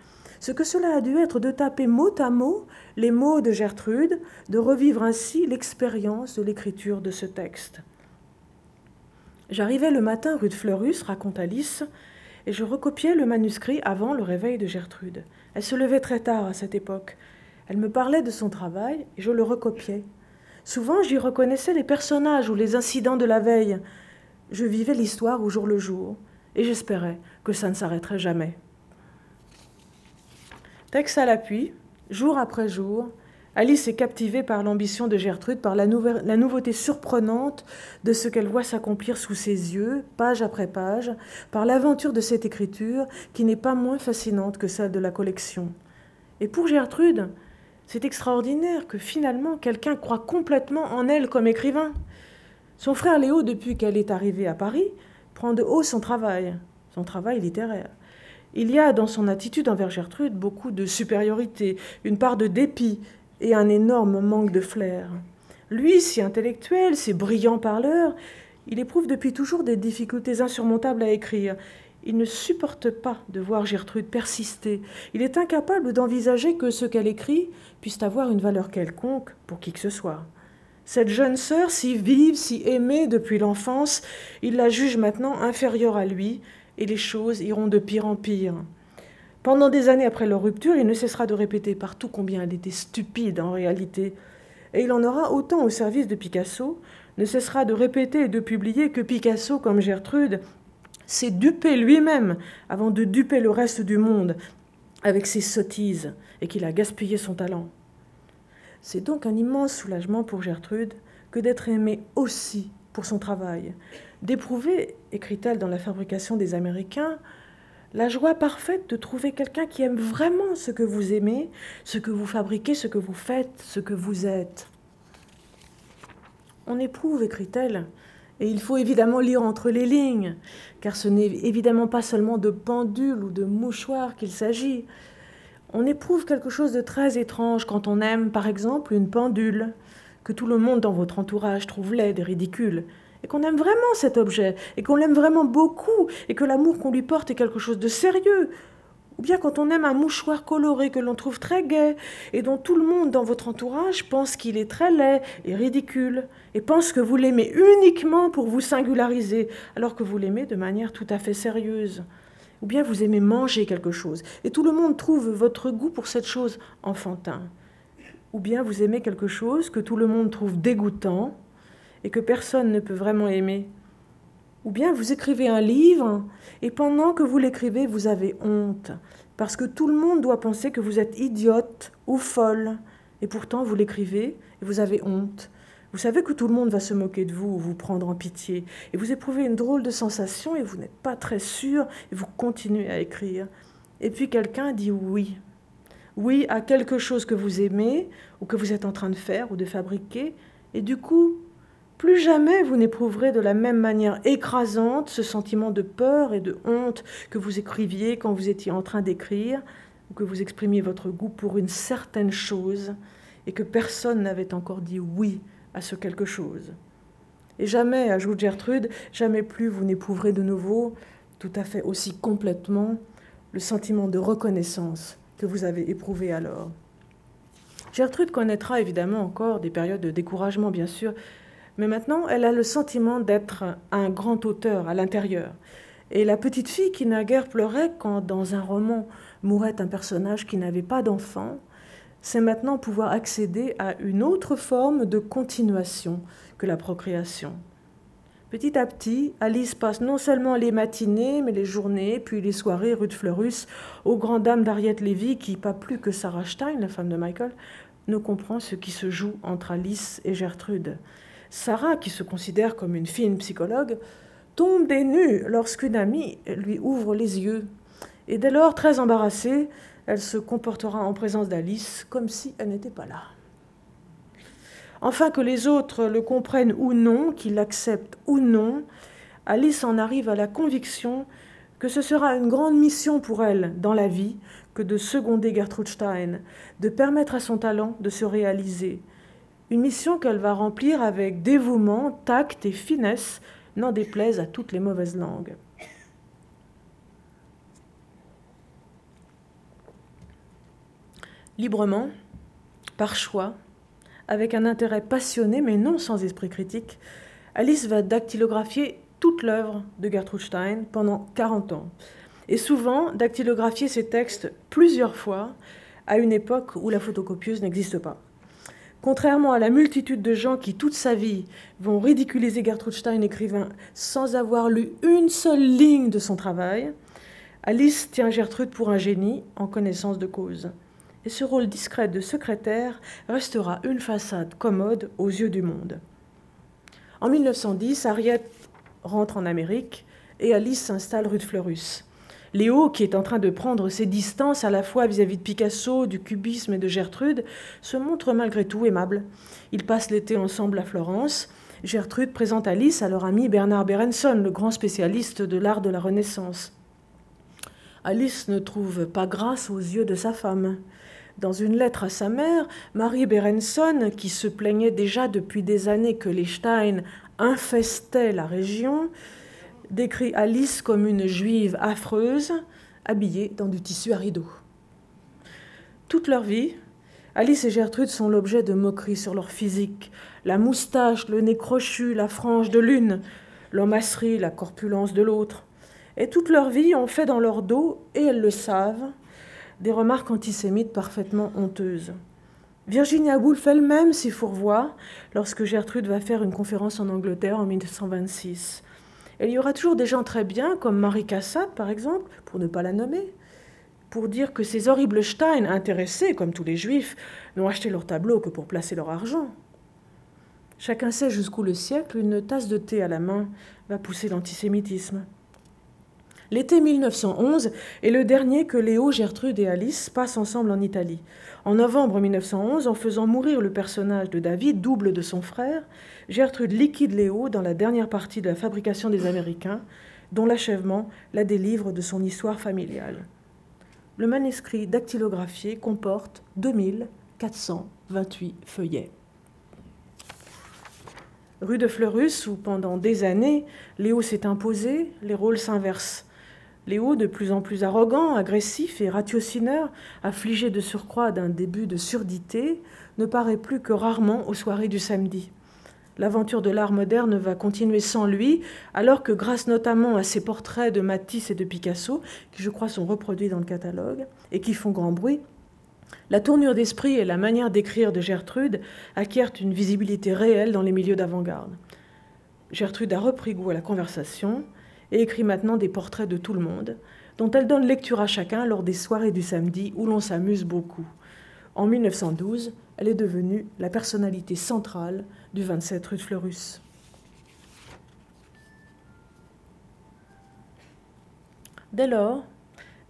Ce que cela a dû être de taper mot à mot les mots de Gertrude, de revivre ainsi l'expérience de l'écriture de ce texte. J'arrivais le matin rue de Fleurus, raconte Alice, et je recopiais le manuscrit avant le réveil de Gertrude. Elle se levait très tard à cette époque. Elle me parlait de son travail et je le recopiais. Souvent, j'y reconnaissais les personnages ou les incidents de la veille. Je vivais l'histoire au jour le jour, et j'espérais que ça ne s'arrêterait jamais. Texte à l'appui, jour après jour, Alice est captivée par l'ambition de Gertrude, par la, la nouveauté surprenante de ce qu'elle voit s'accomplir sous ses yeux, page après page, par l'aventure de cette écriture qui n'est pas moins fascinante que celle de la collection. Et pour Gertrude, c'est extraordinaire que finalement quelqu'un croit complètement en elle comme écrivain. Son frère Léo, depuis qu'elle est arrivée à Paris, prend de haut son travail, son travail littéraire. Il y a dans son attitude envers Gertrude beaucoup de supériorité, une part de dépit et un énorme manque de flair. Lui, si intellectuel, si brillant parleur, il éprouve depuis toujours des difficultés insurmontables à écrire. Il ne supporte pas de voir Gertrude persister. Il est incapable d'envisager que ce qu'elle écrit puisse avoir une valeur quelconque pour qui que ce soit. Cette jeune sœur, si vive, si aimée depuis l'enfance, il la juge maintenant inférieure à lui, et les choses iront de pire en pire. Pendant des années après leur rupture, il ne cessera de répéter partout combien elle était stupide en réalité, et il en aura autant au service de Picasso, ne cessera de répéter et de publier que Picasso, comme Gertrude, s'est dupé lui-même avant de duper le reste du monde avec ses sottises et qu'il a gaspillé son talent. C'est donc un immense soulagement pour Gertrude que d'être aimée aussi pour son travail, d'éprouver, écrit-elle dans La fabrication des Américains, la joie parfaite de trouver quelqu'un qui aime vraiment ce que vous aimez, ce que vous fabriquez, ce que vous faites, ce que vous êtes. On éprouve, écrit-elle, et il faut évidemment lire entre les lignes, car ce n'est évidemment pas seulement de pendules ou de mouchoirs qu'il s'agit. On éprouve quelque chose de très étrange quand on aime, par exemple, une pendule, que tout le monde dans votre entourage trouve laide et ridicule, et qu'on aime vraiment cet objet, et qu'on l'aime vraiment beaucoup, et que l'amour qu'on lui porte est quelque chose de sérieux, ou bien quand on aime un mouchoir coloré que l'on trouve très gai et dont tout le monde dans votre entourage pense qu'il est très laid et ridicule et pense que vous l'aimez uniquement pour vous singulariser alors que vous l'aimez de manière tout à fait sérieuse. Ou bien vous aimez manger quelque chose et tout le monde trouve votre goût pour cette chose enfantin. Ou bien vous aimez quelque chose que tout le monde trouve dégoûtant et que personne ne peut vraiment aimer. Ou bien vous écrivez un livre et pendant que vous l'écrivez, vous avez honte, parce que tout le monde doit penser que vous êtes idiote ou folle, et pourtant vous l'écrivez et vous avez honte. Vous savez que tout le monde va se moquer de vous ou vous prendre en pitié, et vous éprouvez une drôle de sensation et vous n'êtes pas très sûr, et vous continuez à écrire. Et puis quelqu'un dit oui. Oui à quelque chose que vous aimez, ou que vous êtes en train de faire ou de fabriquer, et du coup, plus jamais vous n'éprouverez de la même manière écrasante ce sentiment de peur et de honte que vous écriviez quand vous étiez en train d'écrire, ou que vous exprimiez votre goût pour une certaine chose, et que personne n'avait encore dit oui à ce quelque chose. Et jamais, ajoute Gertrude, jamais plus vous n'éprouverez de nouveau, tout à fait aussi complètement, le sentiment de reconnaissance que vous avez éprouvé alors. Gertrude connaîtra évidemment encore des périodes de découragement, bien sûr, mais maintenant elle a le sentiment d'être un grand auteur à l'intérieur. Et la petite fille qui naguère pleurait quand dans un roman mourait un personnage qui n'avait pas d'enfant, c'est maintenant pouvoir accéder à une autre forme de continuation que la procréation. Petit à petit, Alice passe non seulement les matinées, mais les journées, puis les soirées rue de Fleurus, aux grandes dames d'Ariette Lévy, qui, pas plus que Sarah Stein, la femme de Michael, ne comprend ce qui se joue entre Alice et Gertrude. Sarah, qui se considère comme une fine psychologue, tombe des nues lorsqu'une amie lui ouvre les yeux. Et dès lors, très embarrassée, elle se comportera en présence d'Alice comme si elle n'était pas là. Enfin, que les autres le comprennent ou non, qu'ils l'acceptent ou non, Alice en arrive à la conviction que ce sera une grande mission pour elle dans la vie que de seconder Gertrude Stein, de permettre à son talent de se réaliser. Une mission qu'elle va remplir avec dévouement, tact et finesse, n'en déplaise à toutes les mauvaises langues. Librement, par choix, avec un intérêt passionné mais non sans esprit critique, Alice va dactylographier toute l'œuvre de Gertrude Stein pendant 40 ans. Et souvent dactylographier ses textes plusieurs fois à une époque où la photocopieuse n'existe pas. Contrairement à la multitude de gens qui, toute sa vie, vont ridiculiser Gertrude Stein écrivain sans avoir lu une seule ligne de son travail, Alice tient Gertrude pour un génie en connaissance de cause. Et ce rôle discret de secrétaire restera une façade commode aux yeux du monde. En 1910, Harriet rentre en Amérique et Alice s'installe rue de Fleurus. Léo, qui est en train de prendre ses distances à la fois vis-à-vis de Picasso, du cubisme et de Gertrude, se montre malgré tout aimable. Ils passent l'été ensemble à Florence. Gertrude présente Alice à leur ami Bernard Berenson, le grand spécialiste de l'art de la Renaissance. Alice ne trouve pas grâce aux yeux de sa femme. Dans une lettre à sa mère, Marie Berenson, qui se plaignait déjà depuis des années que les Stein infestaient la région, décrit Alice comme une juive affreuse, habillée dans du tissu à rideaux. Toute leur vie, Alice et Gertrude sont l'objet de moqueries sur leur physique. La moustache, le nez crochu, la frange de l'une, l'homasserie, la corpulence de l'autre. Et toute leur vie, on fait dans leur dos, et elles le savent, des remarques antisémites parfaitement honteuses. Virginia Woolf elle-même s'y fourvoie lorsque Gertrude va faire une conférence en Angleterre en 1926 il y aura toujours des gens très bien, comme Marie Cassatt, par exemple, pour ne pas la nommer, pour dire que ces horribles Stein, intéressés, comme tous les juifs, n'ont acheté leur tableau que pour placer leur argent. Chacun sait jusqu'où le siècle, une tasse de thé à la main, va pousser l'antisémitisme. L'été 1911 est le dernier que Léo, Gertrude et Alice passent ensemble en Italie. En novembre 1911, en faisant mourir le personnage de David, double de son frère, Gertrude liquide Léo dans la dernière partie de la fabrication des Américains, dont l'achèvement la délivre de son histoire familiale. Le manuscrit dactylographié comporte 2428 feuillets. Rue de Fleurus, où pendant des années, Léo s'est imposé, les rôles s'inversent. Léo, de plus en plus arrogant, agressif et ratiocineur, affligé de surcroît d'un début de surdité, ne paraît plus que rarement aux soirées du samedi. L'aventure de l'art moderne va continuer sans lui, alors que grâce notamment à ses portraits de Matisse et de Picasso, qui je crois sont reproduits dans le catalogue et qui font grand bruit, la tournure d'esprit et la manière d'écrire de Gertrude acquièrent une visibilité réelle dans les milieux d'avant-garde. Gertrude a repris goût à la conversation, et écrit maintenant des portraits de tout le monde, dont elle donne lecture à chacun lors des soirées du samedi où l'on s'amuse beaucoup. En 1912, elle est devenue la personnalité centrale du 27 rue Fleurus. Dès lors,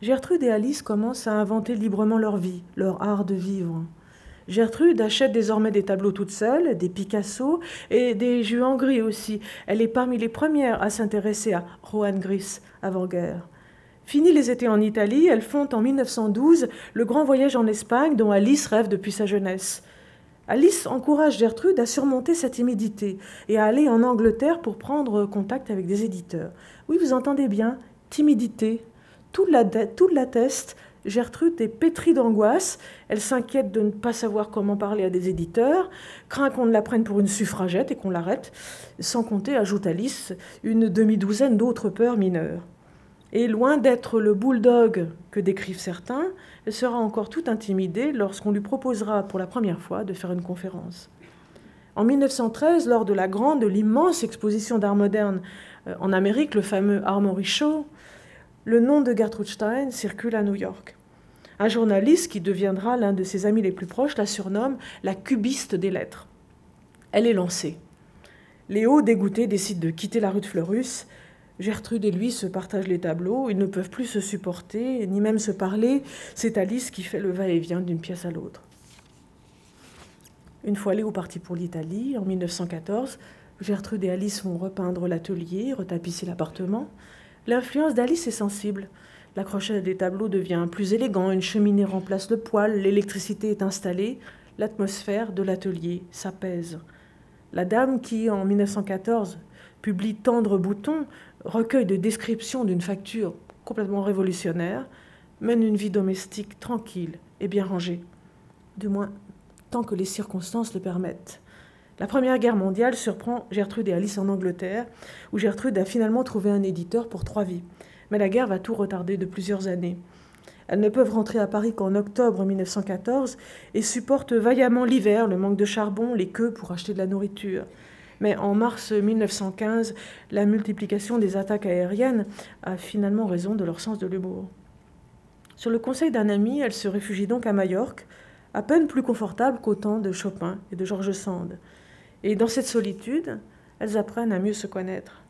Gertrude et Alice commencent à inventer librement leur vie, leur art de vivre. Gertrude achète désormais des tableaux toute seule, des Picasso et des Juan Gris aussi. Elle est parmi les premières à s'intéresser à Juan Gris avant-guerre. Fini les étés en Italie, elle fonde en 1912 le grand voyage en Espagne dont Alice rêve depuis sa jeunesse. Alice encourage Gertrude à surmonter sa timidité et à aller en Angleterre pour prendre contact avec des éditeurs. Oui, vous entendez bien, timidité. Tout l'atteste Gertrude est pétrie d'angoisse. Elle s'inquiète de ne pas savoir comment parler à des éditeurs, craint qu'on ne la prenne pour une suffragette et qu'on l'arrête, sans compter, ajoute Alice, une demi-douzaine d'autres peurs mineures. Et loin d'être le bulldog que décrivent certains, elle sera encore tout intimidée lorsqu'on lui proposera pour la première fois de faire une conférence. En 1913, lors de la grande, l'immense exposition d'art moderne euh, en Amérique, le fameux Armory Show, le nom de Gertrude Stein circule à New York. Un journaliste qui deviendra l'un de ses amis les plus proches la surnomme la cubiste des lettres. Elle est lancée. Léo, dégoûté, décide de quitter la rue de Fleurus. Gertrude et lui se partagent les tableaux. Ils ne peuvent plus se supporter, ni même se parler. C'est Alice qui fait le va-et-vient d'une pièce à l'autre. Une fois Léo parti pour l'Italie, en 1914, Gertrude et Alice vont repeindre l'atelier, retapisser l'appartement. L'influence d'Alice est sensible. L'accrochage des tableaux devient plus élégant, une cheminée remplace le poêle, l'électricité est installée, l'atmosphère de l'atelier s'apaise. La dame qui, en 1914, publie Tendre bouton, recueil de descriptions d'une facture complètement révolutionnaire, mène une vie domestique tranquille et bien rangée. Du moins, tant que les circonstances le permettent. La Première Guerre mondiale surprend Gertrude et Alice en Angleterre, où Gertrude a finalement trouvé un éditeur pour trois vies. Mais la guerre va tout retarder de plusieurs années. Elles ne peuvent rentrer à Paris qu'en octobre 1914 et supportent vaillamment l'hiver, le manque de charbon, les queues pour acheter de la nourriture. Mais en mars 1915, la multiplication des attaques aériennes a finalement raison de leur sens de l'humour. Sur le conseil d'un ami, elles se réfugient donc à Majorque, à peine plus confortable qu'au temps de Chopin et de George Sand. Et dans cette solitude, elles apprennent à mieux se connaître.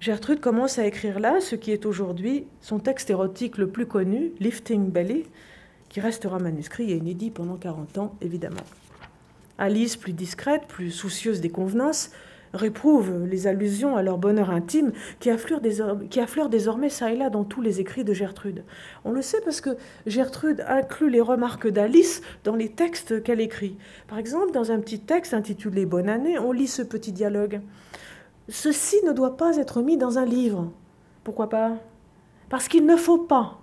Gertrude commence à écrire là ce qui est aujourd'hui son texte érotique le plus connu, Lifting Belly, qui restera manuscrit et inédit pendant 40 ans, évidemment. Alice, plus discrète, plus soucieuse des convenances, réprouve les allusions à leur bonheur intime qui affleurent, désormais, ça et là dans tous les écrits de Gertrude. On le sait parce que Gertrude inclut les remarques d'Alice dans les textes qu'elle écrit. Par exemple, dans un petit texte intitulé Bonne année, on lit ce petit dialogue. Ceci ne doit pas être mis dans un livre. Pourquoi pas? Parce qu'il ne faut pas.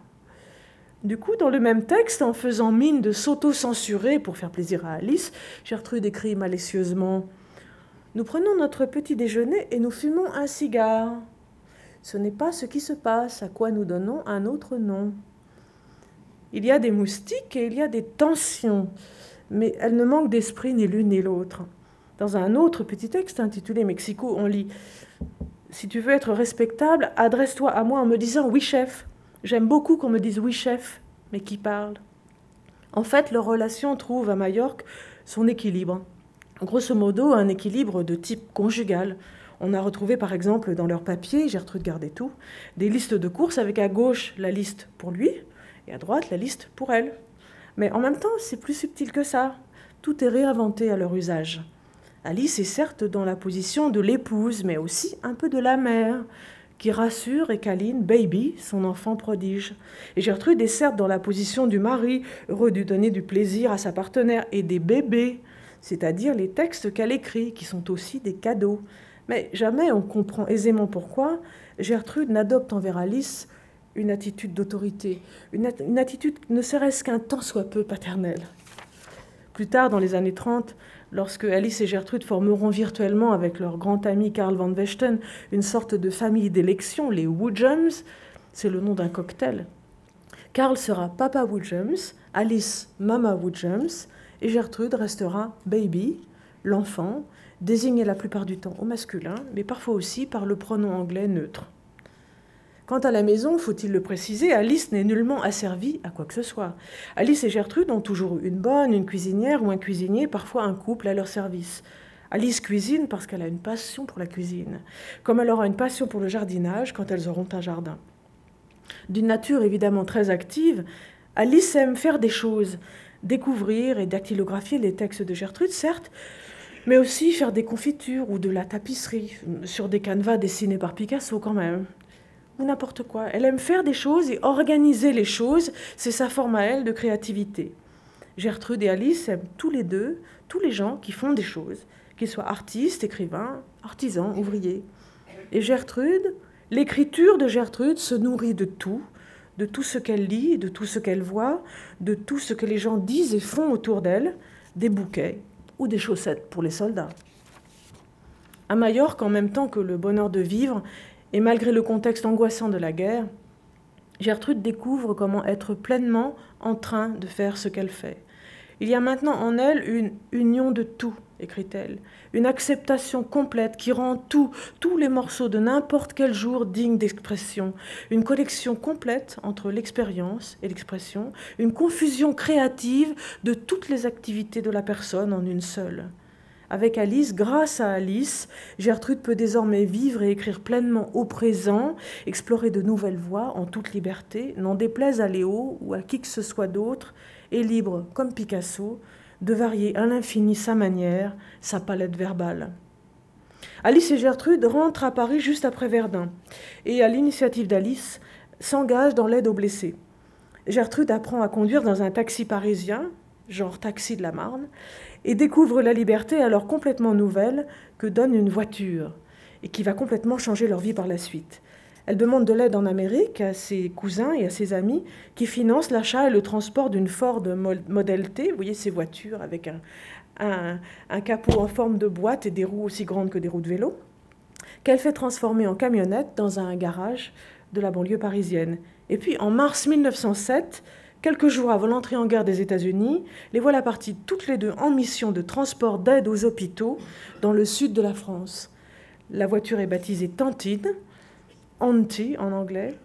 Du coup, dans le même texte, en faisant mine de s'auto-censurer pour faire plaisir à Alice, Gertrude écrit malicieusement nous prenons notre petit déjeuner et nous fumons un cigare. Ce n'est pas ce qui se passe, à quoi nous donnons un autre nom. Il y a des moustiques et il y a des tensions, mais elles ne manquent d'esprit ni l'une ni l'autre. Dans un autre petit texte intitulé Mexico, on lit Si tu veux être respectable, adresse-toi à moi en me disant oui chef. J'aime beaucoup qu'on me dise oui chef, mais qui parle? En fait, leur relation trouve à Majorque son équilibre grosso modo un équilibre de type conjugal. On a retrouvé par exemple dans leur papier, Gertrude gardait tout, des listes de courses avec à gauche la liste pour lui et à droite la liste pour elle. Mais en même temps, c'est plus subtil que ça. Tout est réinventé à leur usage. Alice est certes dans la position de l'épouse, mais aussi un peu de la mère, qui rassure et câline Baby, son enfant prodige. Et Gertrude est certes dans la position du mari, heureux de donner du plaisir à sa partenaire, et des bébés, c'est-à-dire les textes qu'elle écrit, qui sont aussi des cadeaux. Mais jamais on comprend aisément pourquoi Gertrude n'adopte envers Alice une attitude d'autorité, une, attitude ne serait-ce qu'un tant soit peu paternelle. Plus tard, dans les années 30, lorsque Alice et Gertrude formeront virtuellement avec leur grand ami Karl van Vechten une sorte de famille d'élection, les Woodjums, c'est le nom d'un cocktail. Karl sera Papa Woodjums, Alice Mama Woodjums, et Gertrude restera baby, l'enfant, désigné la plupart du temps au masculin, mais parfois aussi par le pronom anglais neutre. Quant à la maison, faut-il le préciser, Alice n'est nullement asservie à quoi que ce soit. Alice et Gertrude ont toujours eu une bonne, une cuisinière ou un cuisinier, parfois un couple à leur service. Alice cuisine parce qu'elle a une passion pour la cuisine, comme elle aura une passion pour le jardinage quand elles auront un jardin. D'une nature évidemment très active, Alice aime faire des choses, découvrir et dactylographier les textes de Gertrude, certes, mais aussi faire des confitures ou de la tapisserie sur des canevas dessinés par Picasso quand même. Ou n'importe quoi. Elle aime faire des choses et organiser les choses, c'est sa forme à elle de créativité. Gertrude et Alice aiment tous les deux tous les gens qui font des choses, qu'ils soient artistes, écrivains, artisans, ouvriers. Et Gertrude, l'écriture de Gertrude se nourrit de tout, de tout ce qu'elle lit, de tout ce qu'elle voit, de tout ce que les gens disent et font autour d'elle, des bouquets ou des chaussettes pour les soldats. À Majorque, en même temps que le bonheur de vivre, et malgré le contexte angoissant de la guerre, Gertrude découvre comment être pleinement en train de faire ce qu'elle fait. Il y a maintenant en elle une union de tout, écrit-elle, une acceptation complète qui rend tout, tous les morceaux de n'importe quel jour dignes d'expression, une collection complète entre l'expérience et l'expression, une confusion créative de toutes les activités de la personne en une seule. Avec Alice, grâce à Alice, Gertrude peut désormais vivre et écrire pleinement au présent, explorer de nouvelles voies en toute liberté, n'en déplaise à Léo ou à qui que ce soit d'autre, et libre, comme Picasso, de varier à l'infini sa manière, sa palette verbale. Alice et Gertrude rentrent à Paris juste après Verdun et, à l'initiative d'Alice, s'engagent dans l'aide aux blessés. Gertrude apprend à conduire dans un taxi parisien, genre taxi de la Marne, et découvre la liberté alors complètement nouvelle que donne une voiture et qui va complètement changer leur vie par la suite. Elle demande de l'aide en Amérique à ses cousins et à ses amis qui financent l'achat et le transport d'une Ford Model T, vous voyez ces voitures avec un, capot en forme de boîte et des roues aussi grandes que des roues de vélo, qu'elle fait transformer en camionnette dans un garage de la banlieue parisienne. Et puis en mars 1907, quelques jours avant l'entrée en guerre des États-Unis, les voilà parties toutes les deux en mission de transport d'aide aux hôpitaux dans le sud de la France. La voiture est baptisée Tantine Auntie en anglais,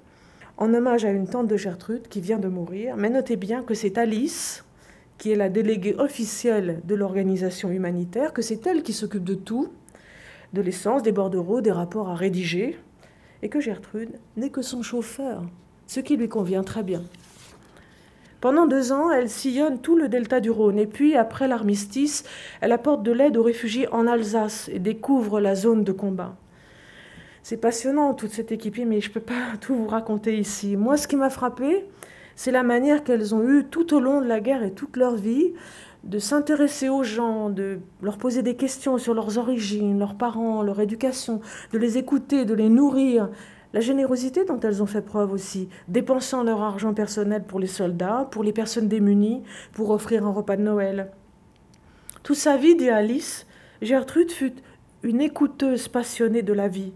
en hommage à une tante de Gertrude qui vient de mourir. Mais notez bien que c'est Alice, qui est la déléguée officielle de l'organisation humanitaire, que c'est elle qui s'occupe de tout, de l'essence, des bordereaux, des rapports à rédiger, et que Gertrude n'est que son chauffeur, ce qui lui convient très bien. Pendant deux ans, elle sillonne tout le delta du Rhône, et puis, après l'armistice, elle apporte de l'aide aux réfugiés en Alsace et découvre la zone de combat. C'est passionnant, toute cette équipe, mais je ne peux pas tout vous raconter ici. Moi, ce qui m'a frappé, c'est la manière qu'elles ont eue tout au long de la guerre et toute leur vie de s'intéresser aux gens, de leur poser des questions sur leurs origines, leurs parents, leur éducation, de les écouter, de les nourrir. La générosité dont elles ont fait preuve aussi, dépensant leur argent personnel pour les soldats, pour les personnes démunies, pour offrir un repas de Noël. Toute sa vie, dit Alice, Gertrude fut une écouteuse passionnée de la vie.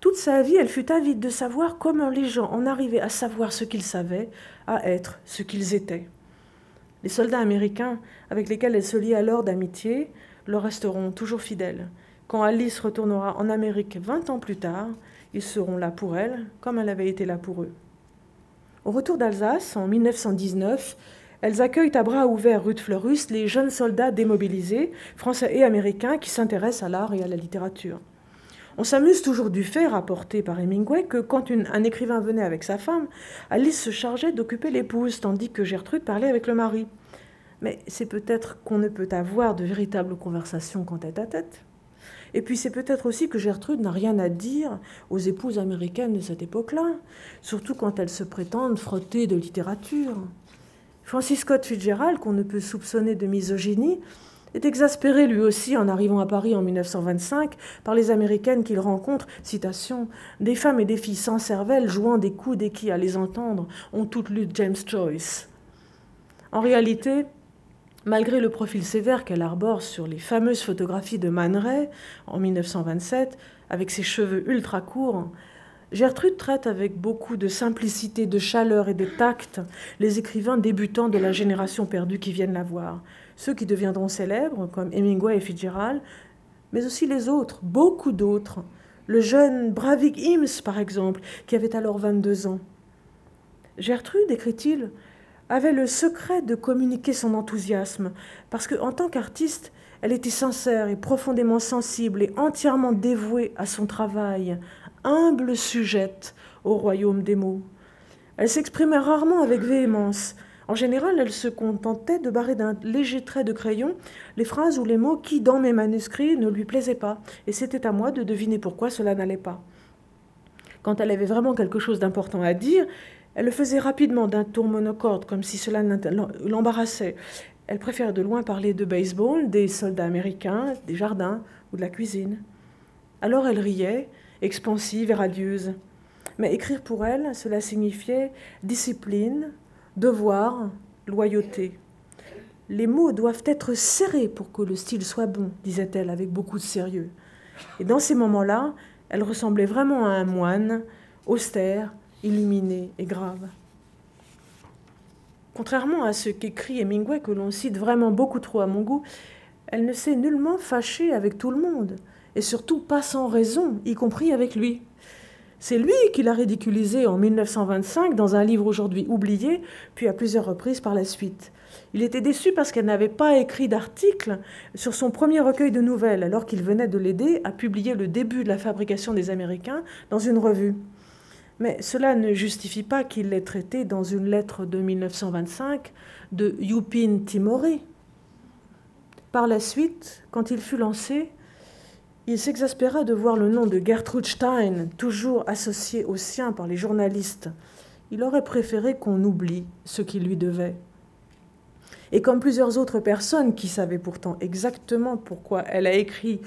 Toute sa vie, elle fut avide de savoir comment les gens en arrivaient à savoir ce qu'ils savaient, à être ce qu'ils étaient. Les soldats américains, avec lesquels elle se lie alors d'amitié, leur resteront toujours fidèles. Quand Alice retournera en Amérique vingt ans plus tard, ils seront là pour elle, comme elle avait été là pour eux. Au retour d'Alsace, en 1919, elles accueillent à bras ouverts rue Fleurus les jeunes soldats démobilisés, français et américains, qui s'intéressent à l'art et à la littérature. On s'amuse toujours du fait, rapporté par Hemingway, que quand un écrivain venait avec sa femme, Alice se chargeait d'occuper l'épouse, tandis que Gertrude parlait avec le mari. Mais c'est peut-être qu'on ne peut avoir de véritables conversations qu'en tête à tête. Et puis c'est peut-être aussi que Gertrude n'a rien à dire aux épouses américaines de cette époque-là, surtout quand elles se prétendent frotter de littérature. Francis Scott Fitzgerald, qu'on ne peut soupçonner de misogynie, est exaspéré lui aussi en arrivant à Paris en 1925 par les Américaines qu'il rencontre, citation, des femmes et des filles sans cervelle jouant des coups et qui, à les entendre, ont toutes lu James Joyce. En réalité, malgré le profil sévère qu'elle arbore sur les fameuses photographies de Man en 1927, avec ses cheveux ultra courts, Gertrude traite avec beaucoup de simplicité, de chaleur et de tact les écrivains débutants de la génération perdue qui viennent la voir ceux qui deviendront célèbres, comme Hemingway et Fitzgerald, mais aussi les autres, beaucoup d'autres. Le jeune Bravik Ims, par exemple, qui avait alors 22 ans. Gertrude, écrit-il, avait le secret de communiquer son enthousiasme, parce qu'en tant qu'artiste, elle était sincère et profondément sensible et entièrement dévouée à son travail, humble sujette au royaume des mots. Elle s'exprimait rarement avec véhémence, en général, elle se contentait de barrer d'un léger trait de crayon les phrases ou les mots qui, dans mes manuscrits, ne lui plaisaient pas, et c'était à moi de deviner pourquoi cela n'allait pas. Quand elle avait vraiment quelque chose d'important à dire, elle le faisait rapidement d'un tour monocorde, comme si cela l'embarrassait. Elle préférait de loin parler de baseball, des soldats américains, des jardins ou de la cuisine. Alors elle riait, expansive et radieuse. Mais écrire pour elle, cela signifiait discipline, devoir, loyauté. Les mots doivent être serrés pour que le style soit bon, disait-elle avec beaucoup de sérieux. Et dans ces moments-là, elle ressemblait vraiment à un moine, austère, illuminé et grave. Contrairement à ce qu'écrit Hemingway, que l'on cite vraiment beaucoup trop à mon goût, elle ne s'est nullement fâchée avec tout le monde, et surtout pas sans raison, y compris avec lui. C'est lui qui l'a ridiculisé en 1925 dans un livre aujourd'hui oublié, puis à plusieurs reprises par la suite. Il était déçu parce qu'elle n'avait pas écrit d'article sur son premier recueil de nouvelles, alors qu'il venait de l'aider à publier le début de la fabrication des Américains dans une revue. Mais cela ne justifie pas qu'il l'ait traité dans une lettre de 1925 de Yupin Timoré. Par la suite, quand il fut lancé, il s'exaspéra de voir le nom de Gertrude Stein toujours associé au sien par les journalistes. Il aurait préféré qu'on oublie ce qu'il lui devait. Et comme plusieurs autres personnes qui savaient pourtant exactement pourquoi elle a écrit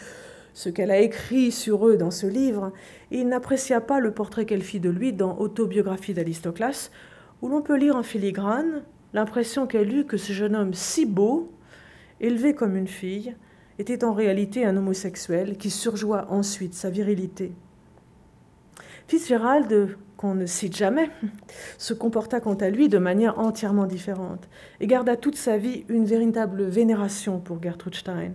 ce qu'elle a écrit sur eux dans ce livre, il n'apprécia pas le portrait qu'elle fit de lui dans Autobiographie d'Aristoclas, où l'on peut lire en filigrane l'impression qu'elle eut que ce jeune homme si beau, élevé comme une fille, était en réalité un homosexuel qui surjoua ensuite sa virilité. Fitzgerald, qu'on ne cite jamais, se comporta quant à lui de manière entièrement différente et garda toute sa vie une véritable vénération pour Gertrude Stein.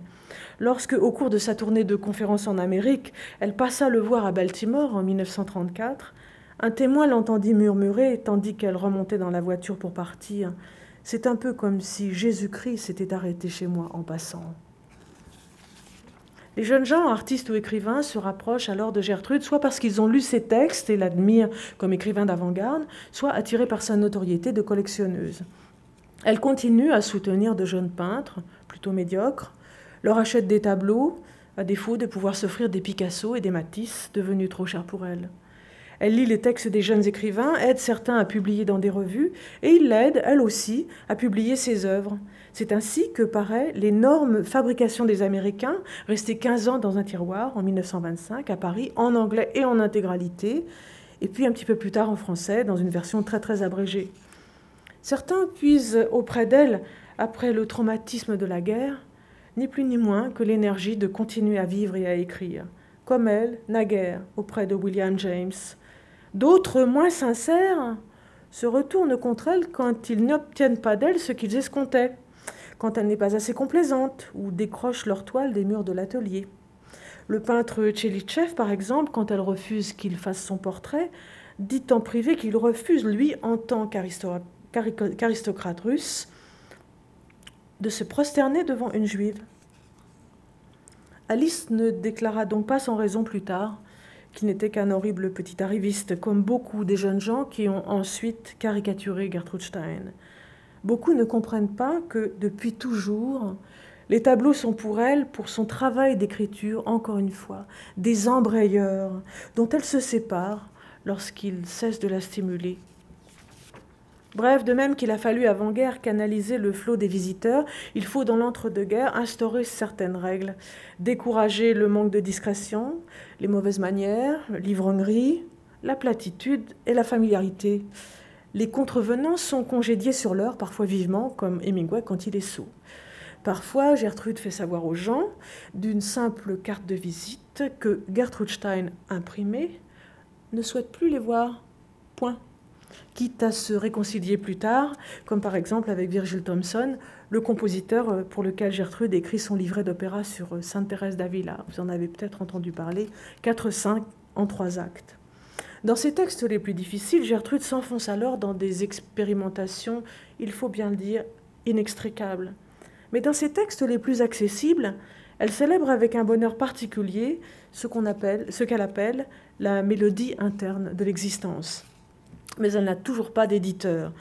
Lorsque, au cours de sa tournée de conférences en Amérique, elle passa le voir à Baltimore en 1934, un témoin l'entendit murmurer tandis qu'elle remontait dans la voiture pour partir. C'est un peu comme si Jésus-Christ s'était arrêté chez moi en passant. Les jeunes gens, artistes ou écrivains, se rapprochent alors de Gertrude, soit parce qu'ils ont lu ses textes et l'admirent comme écrivain d'avant-garde, soit attirés par sa notoriété de collectionneuse. Elle continue à soutenir de jeunes peintres, plutôt médiocres, leur achète des tableaux, à défaut de pouvoir s'offrir des Picasso et des Matisse, devenus trop chers pour elle. Elle lit les textes des jeunes écrivains, aide certains à publier dans des revues, et il l'aide, elle aussi, à publier ses œuvres. C'est ainsi que paraît l'énorme fabrication des Américains, restée 15 ans dans un tiroir en 1925 à Paris, en anglais et en intégralité, et puis un petit peu plus tard en français, dans une version très très abrégée. Certains puisent auprès d'elle, après le traumatisme de la guerre, ni plus ni moins que l'énergie de continuer à vivre et à écrire, comme elle, naguère, auprès de William James. D'autres, moins sincères, se retournent contre elle quand ils n'obtiennent pas d'elle ce qu'ils escomptaient quand elle n'est pas assez complaisante ou décroche leur toile des murs de l'atelier. Le peintre Tchelitchev, par exemple, quand elle refuse qu'il fasse son portrait, dit en privé qu'il refuse, lui, en tant qu'aristocrate russe, de se prosterner devant une juive. Alice ne déclara donc pas sans raison plus tard qu'il n'était qu'un horrible petit arriviste, comme beaucoup des jeunes gens qui ont ensuite caricaturé Gertrude Stein. Beaucoup ne comprennent pas que depuis toujours, les tableaux sont pour elle, pour son travail d'écriture, encore une fois, des embrayeurs dont elle se sépare lorsqu'il cesse de la stimuler. Bref, de même qu'il a fallu avant-guerre canaliser le flot des visiteurs, il faut dans l'entre-deux-guerres instaurer certaines règles, décourager le manque de discrétion, les mauvaises manières, l'ivrognerie, la platitude et la familiarité. Les contrevenants sont congédiés sur l'heure, parfois vivement, comme Hemingway quand il est sous. Parfois, Gertrude fait savoir aux gens, d'une simple carte de visite, que Gertrude Stein, imprimée, ne souhaite plus les voir. Point. Quitte à se réconcilier plus tard, comme par exemple avec Virgil Thompson, le compositeur pour lequel Gertrude écrit son livret d'opéra sur Sainte Thérèse d'Avila. Vous en avez peut-être entendu parler, 4-5 en trois actes. Dans ses textes les plus difficiles, Gertrude s'enfonce alors dans des expérimentations, il faut bien le dire, inextricables. Mais dans ses textes les plus accessibles, elle célèbre avec un bonheur particulier ce ce qu'elle appelle la mélodie interne de l'existence. Mais elle n'a toujours pas d'éditeur.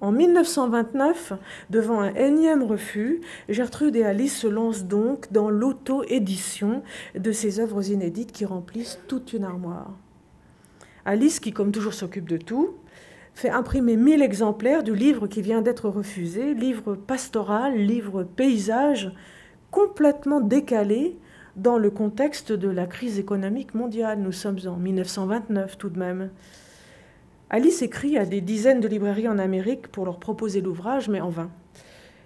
En 1929, devant un énième refus, Gertrude et Alice se lancent donc dans l'auto-édition de ces œuvres inédites qui remplissent toute une armoire. Alice, qui comme toujours s'occupe de tout, fait imprimer 1000 exemplaires du livre qui vient d'être refusé, livre pastoral, livre paysage, complètement décalé dans le contexte de la crise économique mondiale. Nous sommes en 1929 tout de même. Alice écrit à des dizaines de librairies en Amérique pour leur proposer l'ouvrage, mais en vain.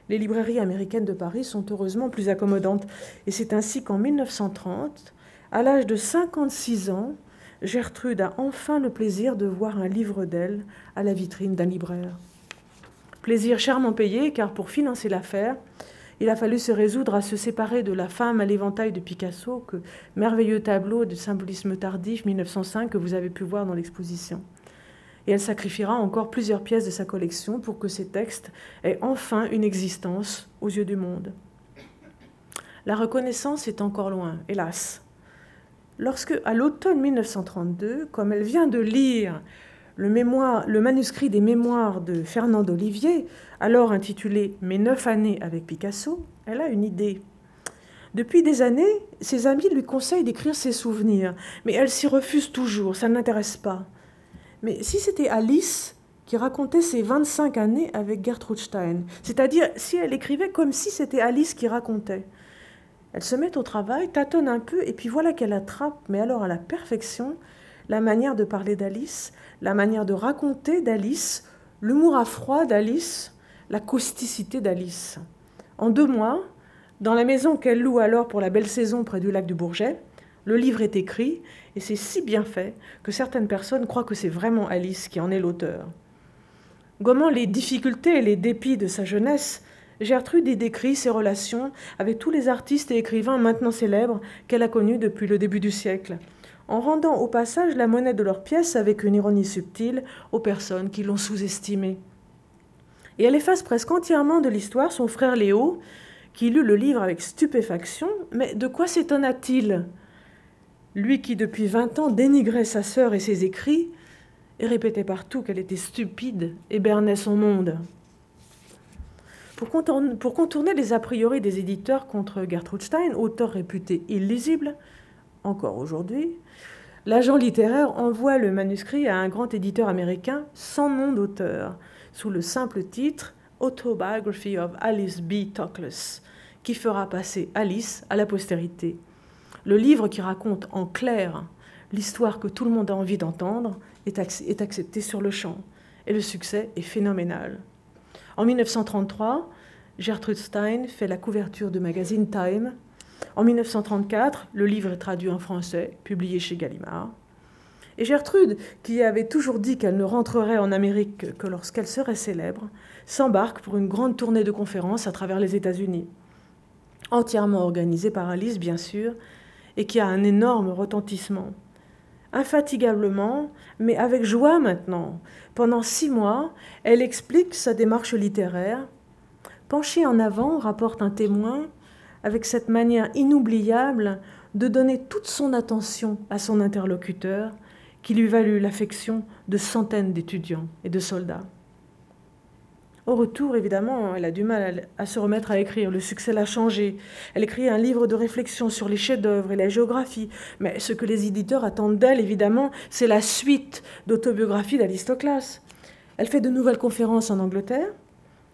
Les librairies américaines de Paris sont heureusement plus accommodantes, et c'est ainsi qu'en 1930, à l'âge de 56 ans, Gertrude a enfin le plaisir de voir un livre d'elle à la vitrine d'un libraire. Plaisir chèrement payé, car pour financer l'affaire, il a fallu se résoudre à se séparer de la femme à l'éventail de Picasso, que merveilleux tableau de symbolisme tardif 1905 que vous avez pu voir dans l'exposition. Et elle sacrifiera encore plusieurs pièces de sa collection pour que ces textes aient enfin une existence aux yeux du monde. La reconnaissance est encore loin, hélas. Lorsque, à l'automne 1932, comme elle vient de lire le, manuscrit des mémoires de Fernand Olivier, alors intitulé Mes neuf années avec Picasso, elle a une idée. Depuis des années, ses amis lui conseillent d'écrire ses souvenirs, mais elle s'y refuse toujours, ça ne l'intéresse pas. Mais si c'était Alice qui racontait ses 25 années avec Gertrude Stein, c'est-à-dire si elle écrivait comme si c'était Alice qui racontait, elle se met au travail, tâtonne un peu, et puis voilà qu'elle attrape, mais alors à la perfection, la manière de parler d'Alice, la manière de raconter d'Alice, l'humour à froid d'Alice, la causticité d'Alice. En deux mois, dans la maison qu'elle loue alors pour la belle saison près du lac du Bourget, le livre est écrit et c'est si bien fait que certaines personnes croient que c'est vraiment Alice qui en est l'auteur. Gommant les difficultés et les dépits de sa jeunesse, Gertrude y décrit ses relations avec tous les artistes et écrivains maintenant célèbres qu'elle a connus depuis le début du siècle, en rendant au passage la monnaie de leurs pièces avec une ironie subtile aux personnes qui l'ont sous-estimée. Et elle efface presque entièrement de l'histoire son frère Léo, qui lut le livre avec stupéfaction, mais de quoi s'étonna-t-il? Lui qui depuis vingt ans dénigrait sa sœur et ses écrits, et répétait partout qu'elle était stupide et bernait son monde. Pour contourner, les a priori des éditeurs contre Gertrude Stein, auteur réputé illisible, encore aujourd'hui, l'agent littéraire envoie le manuscrit à un grand éditeur américain sans nom d'auteur, sous le simple titre Autobiography of Alice B. Toklas, qui fera passer Alice à la postérité. Le livre qui raconte en clair l'histoire que tout le monde a envie d'entendre est, est accepté sur le champ, et le succès est phénoménal. En 1933, Gertrude Stein fait la couverture du magazine Time. En 1934, le livre est traduit en français, publié chez Gallimard. Et Gertrude, qui avait toujours dit qu'elle ne rentrerait en Amérique que lorsqu'elle serait célèbre, s'embarque pour une grande tournée de conférences à travers les États-Unis, entièrement organisée par Alice, bien sûr, et qui a un énorme retentissement. Infatigablement, mais avec joie maintenant, pendant six mois, elle explique sa démarche littéraire. Penchée en avant, rapporte un témoin, avec cette manière inoubliable de donner toute son attention à son interlocuteur, qui lui valut l'affection de centaines d'étudiants et de soldats. Au retour, évidemment, elle a du mal à se remettre à écrire. Le succès l'a changé. Elle écrit un livre de réflexion sur les chefs-d'œuvre et la géographie. Mais ce que les éditeurs attendent d'elle, évidemment, c'est la suite d'autobiographie d'Aristoclas. Elle fait de nouvelles conférences en Angleterre.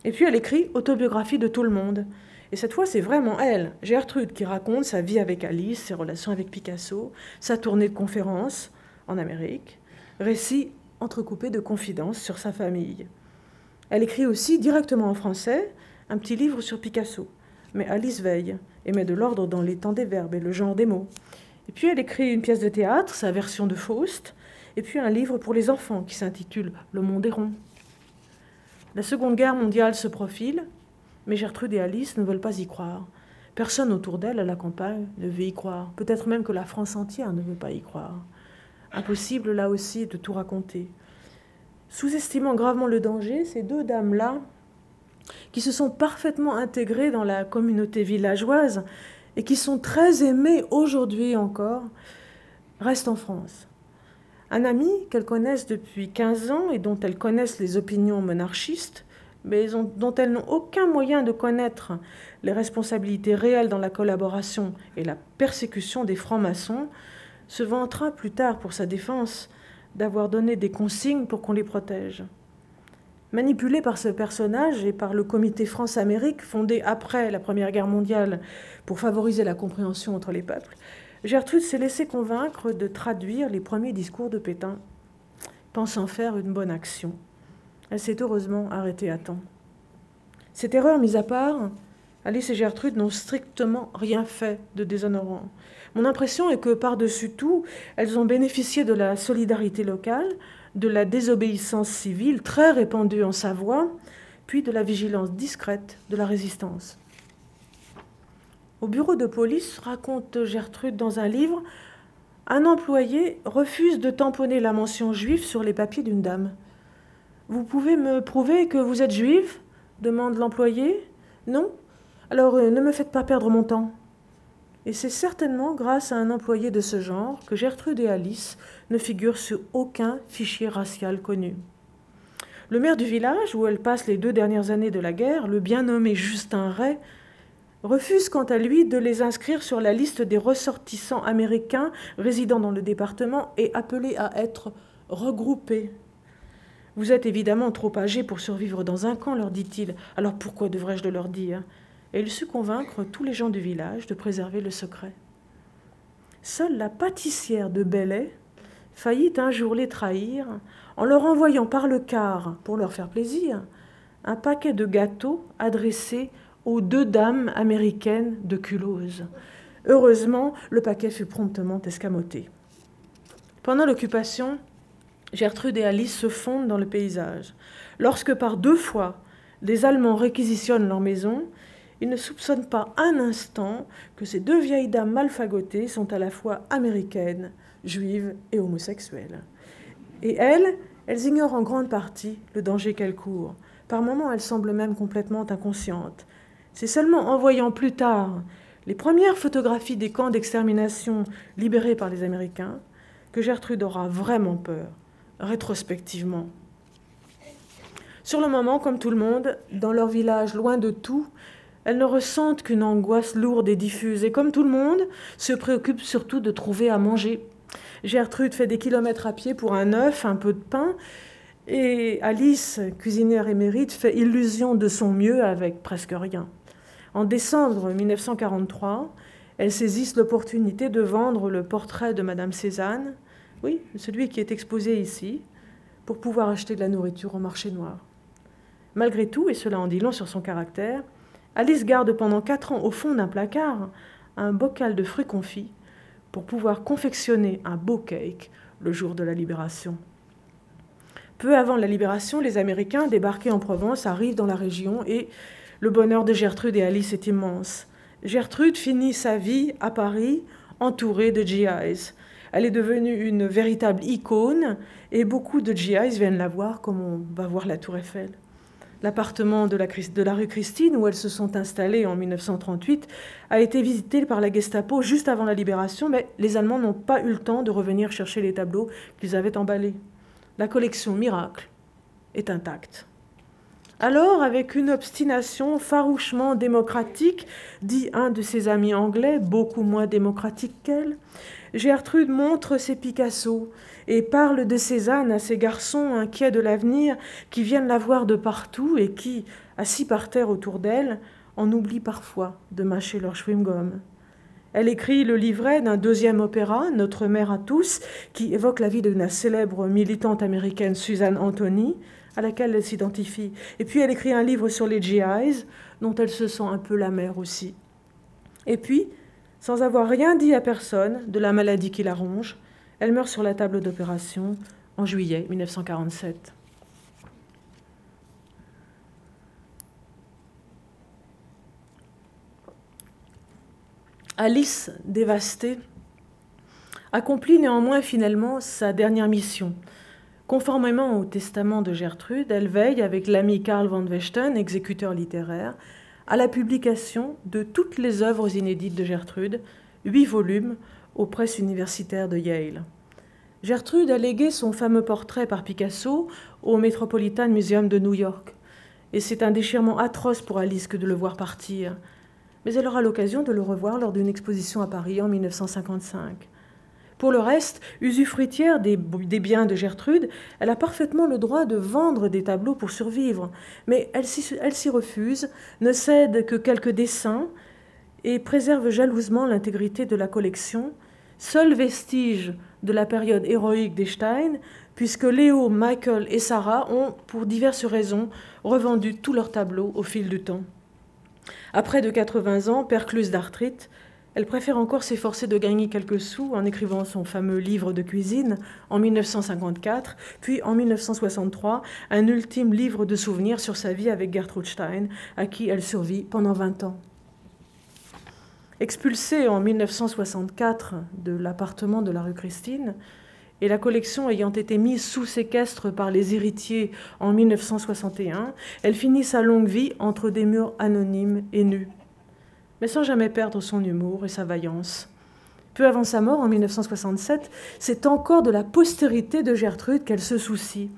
Et puis elle écrit Autobiographie de tout le monde. Et cette fois, c'est vraiment elle, Gertrude, qui raconte sa vie avec Alice, ses relations avec Picasso, sa tournée de conférences en Amérique, récit entrecoupé de confidences sur sa famille. Elle écrit aussi directement en français un petit livre sur Picasso. Mais Alice veille et met de l'ordre dans les temps des verbes et le genre des mots. Et puis elle écrit une pièce de théâtre, sa version de Faust, et puis un livre pour les enfants qui s'intitule Le monde est rond. La Seconde Guerre mondiale se profile, mais Gertrude et Alice ne veulent pas y croire. Personne autour d'elle à la campagne ne veut y croire. Peut-être même que la France entière ne veut pas y croire. Impossible là aussi de tout raconter. Sous-estimant gravement le danger, ces deux dames-là, qui se sont parfaitement intégrées dans la communauté villageoise et qui sont très aimées aujourd'hui encore, restent en France. Un ami qu'elles connaissent depuis 15 ans et dont elles connaissent les opinions monarchistes, mais dont elles n'ont aucun moyen de connaître les responsabilités réelles dans la collaboration et la persécution des francs-maçons, se vantera plus tard pour sa défense d'avoir donné des consignes pour qu'on les protège. Manipulée par ce personnage et par le comité France-Amérique fondé après la Première Guerre mondiale pour favoriser la compréhension entre les peuples, Gertrude s'est laissée convaincre de traduire les premiers discours de Pétain. pensant faire une bonne action. Elle s'est heureusement arrêtée à temps. Cette erreur mise à part, Alice et Gertrude n'ont strictement rien fait de déshonorant. Mon impression est que par-dessus tout, elles ont bénéficié de la solidarité locale, de la désobéissance civile très répandue en Savoie, puis de la vigilance discrète de la résistance. Au bureau de police, raconte Gertrude dans un livre, un employé refuse de tamponner la mention juive sur les papiers d'une dame. Vous pouvez me prouver que vous êtes juive? demande l'employé. Non? Alors euh, ne me faites pas perdre mon temps. Et c'est certainement grâce à un employé de ce genre que Gertrude et Alice ne figurent sur aucun fichier racial connu. Le maire du village, où elle passe les deux dernières années de la guerre, le bien nommé Justin Ray, refuse quant à lui de les inscrire sur la liste des ressortissants américains résidant dans le département et appelés à être regroupés. Vous êtes évidemment trop âgés pour survivre dans un camp, leur dit-il, alors pourquoi devrais-je le leur dire? Et il sut convaincre tous les gens du village de préserver le secret. Seule la pâtissière de Bellay faillit un jour les trahir en leur envoyant par le quart, pour leur faire plaisir, un paquet de gâteaux adressés aux deux dames américaines de Culose. Heureusement, le paquet fut promptement escamoté. Pendant l'occupation, Gertrude et Alice se fondent dans le paysage. Lorsque par deux fois, les Allemands réquisitionnent leur maison, ils ne soupçonnent pas un instant que ces deux vieilles dames malfagotées sont à la fois américaines, juives et homosexuelles. Et elles, elles ignorent en grande partie le danger qu'elles courent. Par moments, elles semblent même complètement inconscientes. C'est seulement en voyant plus tard les premières photographies des camps d'extermination libérés par les Américains que Gertrude aura vraiment peur, rétrospectivement. Sur le moment, comme tout le monde, dans leur village, loin de tout, elles ne ressentent qu'une angoisse lourde et diffuse, et comme tout le monde, se préoccupent surtout de trouver à manger. Gertrude fait des kilomètres à pied pour un œuf, un peu de pain, et Alice, cuisinière émérite, fait illusion de son mieux avec presque rien. En décembre 1943, elles saisissent l'opportunité de vendre le portrait de Madame Cézanne, oui, celui qui est exposé ici, pour pouvoir acheter de la nourriture au marché noir. Malgré tout, et cela en dit long sur son caractère, Alice garde pendant quatre ans au fond d'un placard un bocal de fruits confits pour pouvoir confectionner un beau cake le jour de la libération. Peu avant la libération, les Américains débarqués en Provence arrivent dans la région et le bonheur de Gertrude et Alice est immense. Gertrude finit sa vie à Paris entourée de GIs. Elle est devenue une véritable icône et beaucoup de GIs viennent la voir comme on va voir la tour Eiffel. L'appartement de la, rue Christine, où elles se sont installées en 1938, a été visité par la Gestapo juste avant la libération, mais les Allemands n'ont pas eu le temps de revenir chercher les tableaux qu'ils avaient emballés. La collection Miracle est intacte. Alors, avec une obstination farouchement démocratique, dit un de ses amis anglais, beaucoup moins démocratique qu'elle, Gertrude montre ses Picasso et parle de Cézanne à ses garçons inquiets de l'avenir qui viennent la voir de partout et qui, assis par terre autour d'elle, en oublient parfois de mâcher leur chewing-gum. Elle écrit le livret d'un deuxième opéra, Notre mère à tous, qui évoque la vie de la célèbre militante américaine Suzanne Anthony, à laquelle elle s'identifie. Et puis elle écrit un livre sur les GIs, dont elle se sent un peu la mère aussi. Et puis, sans avoir rien dit à personne de la maladie qui la ronge, elle meurt sur la table d'opération en juillet 1947. Alice, dévastée, accomplit néanmoins finalement sa dernière mission. Conformément au testament de Gertrude, elle veille avec l'ami Karl van Westen, exécuteur littéraire, à la publication de toutes les œuvres inédites de Gertrude, huit volumes, aux presses universitaires de Yale. Gertrude a légué son fameux portrait par Picasso au Metropolitan Museum de New York. Et c'est un déchirement atroce pour Alice que de le voir partir. Mais elle aura l'occasion de le revoir lors d'une exposition à Paris en 1955. Pour le reste, usufruitière des, biens de Gertrude, elle a parfaitement le droit de vendre des tableaux pour survivre, mais elle s'y refuse, ne cède que quelques dessins et préserve jalousement l'intégrité de la collection, seul vestige de la période héroïque d'Estein, puisque Léo, Michael et Sarah ont, pour diverses raisons, revendu tous leurs tableaux au fil du temps. Après de 80 ans, percluse d'arthrite, elle préfère encore s'efforcer de gagner quelques sous en écrivant son fameux livre de cuisine en 1954, puis en 1963, un ultime livre de souvenirs sur sa vie avec Gertrude Stein, à qui elle survit pendant 20 ans. Expulsée en 1964 de l'appartement de la rue Christine, et la collection ayant été mise sous séquestre par les héritiers en 1961, elle finit sa longue vie entre des murs anonymes et nus mais sans jamais perdre son humour et sa vaillance. Peu avant sa mort, en 1967, c'est encore de la postérité de Gertrude qu'elle se soucie.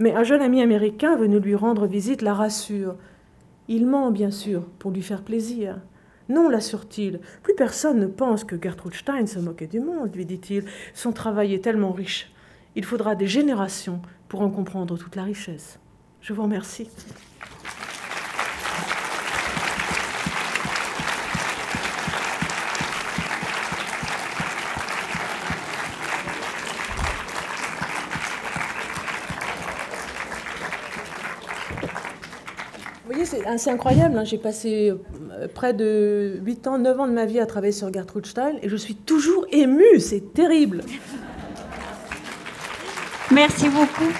Mais un jeune ami américain venu lui rendre visite la rassure. Il ment, bien sûr, pour lui faire plaisir. Non, l'assure-t-il, plus personne ne pense que Gertrude Stein se moquait du monde, lui dit-il. Son travail est tellement riche. Il faudra des générations pour en comprendre toute la richesse. Je vous remercie. c'est incroyable. Hein. J'ai passé près de 8 ans, 9 ans de ma vie à travailler sur Gertrude Stein et je suis toujours émue. C'est terrible. Merci beaucoup.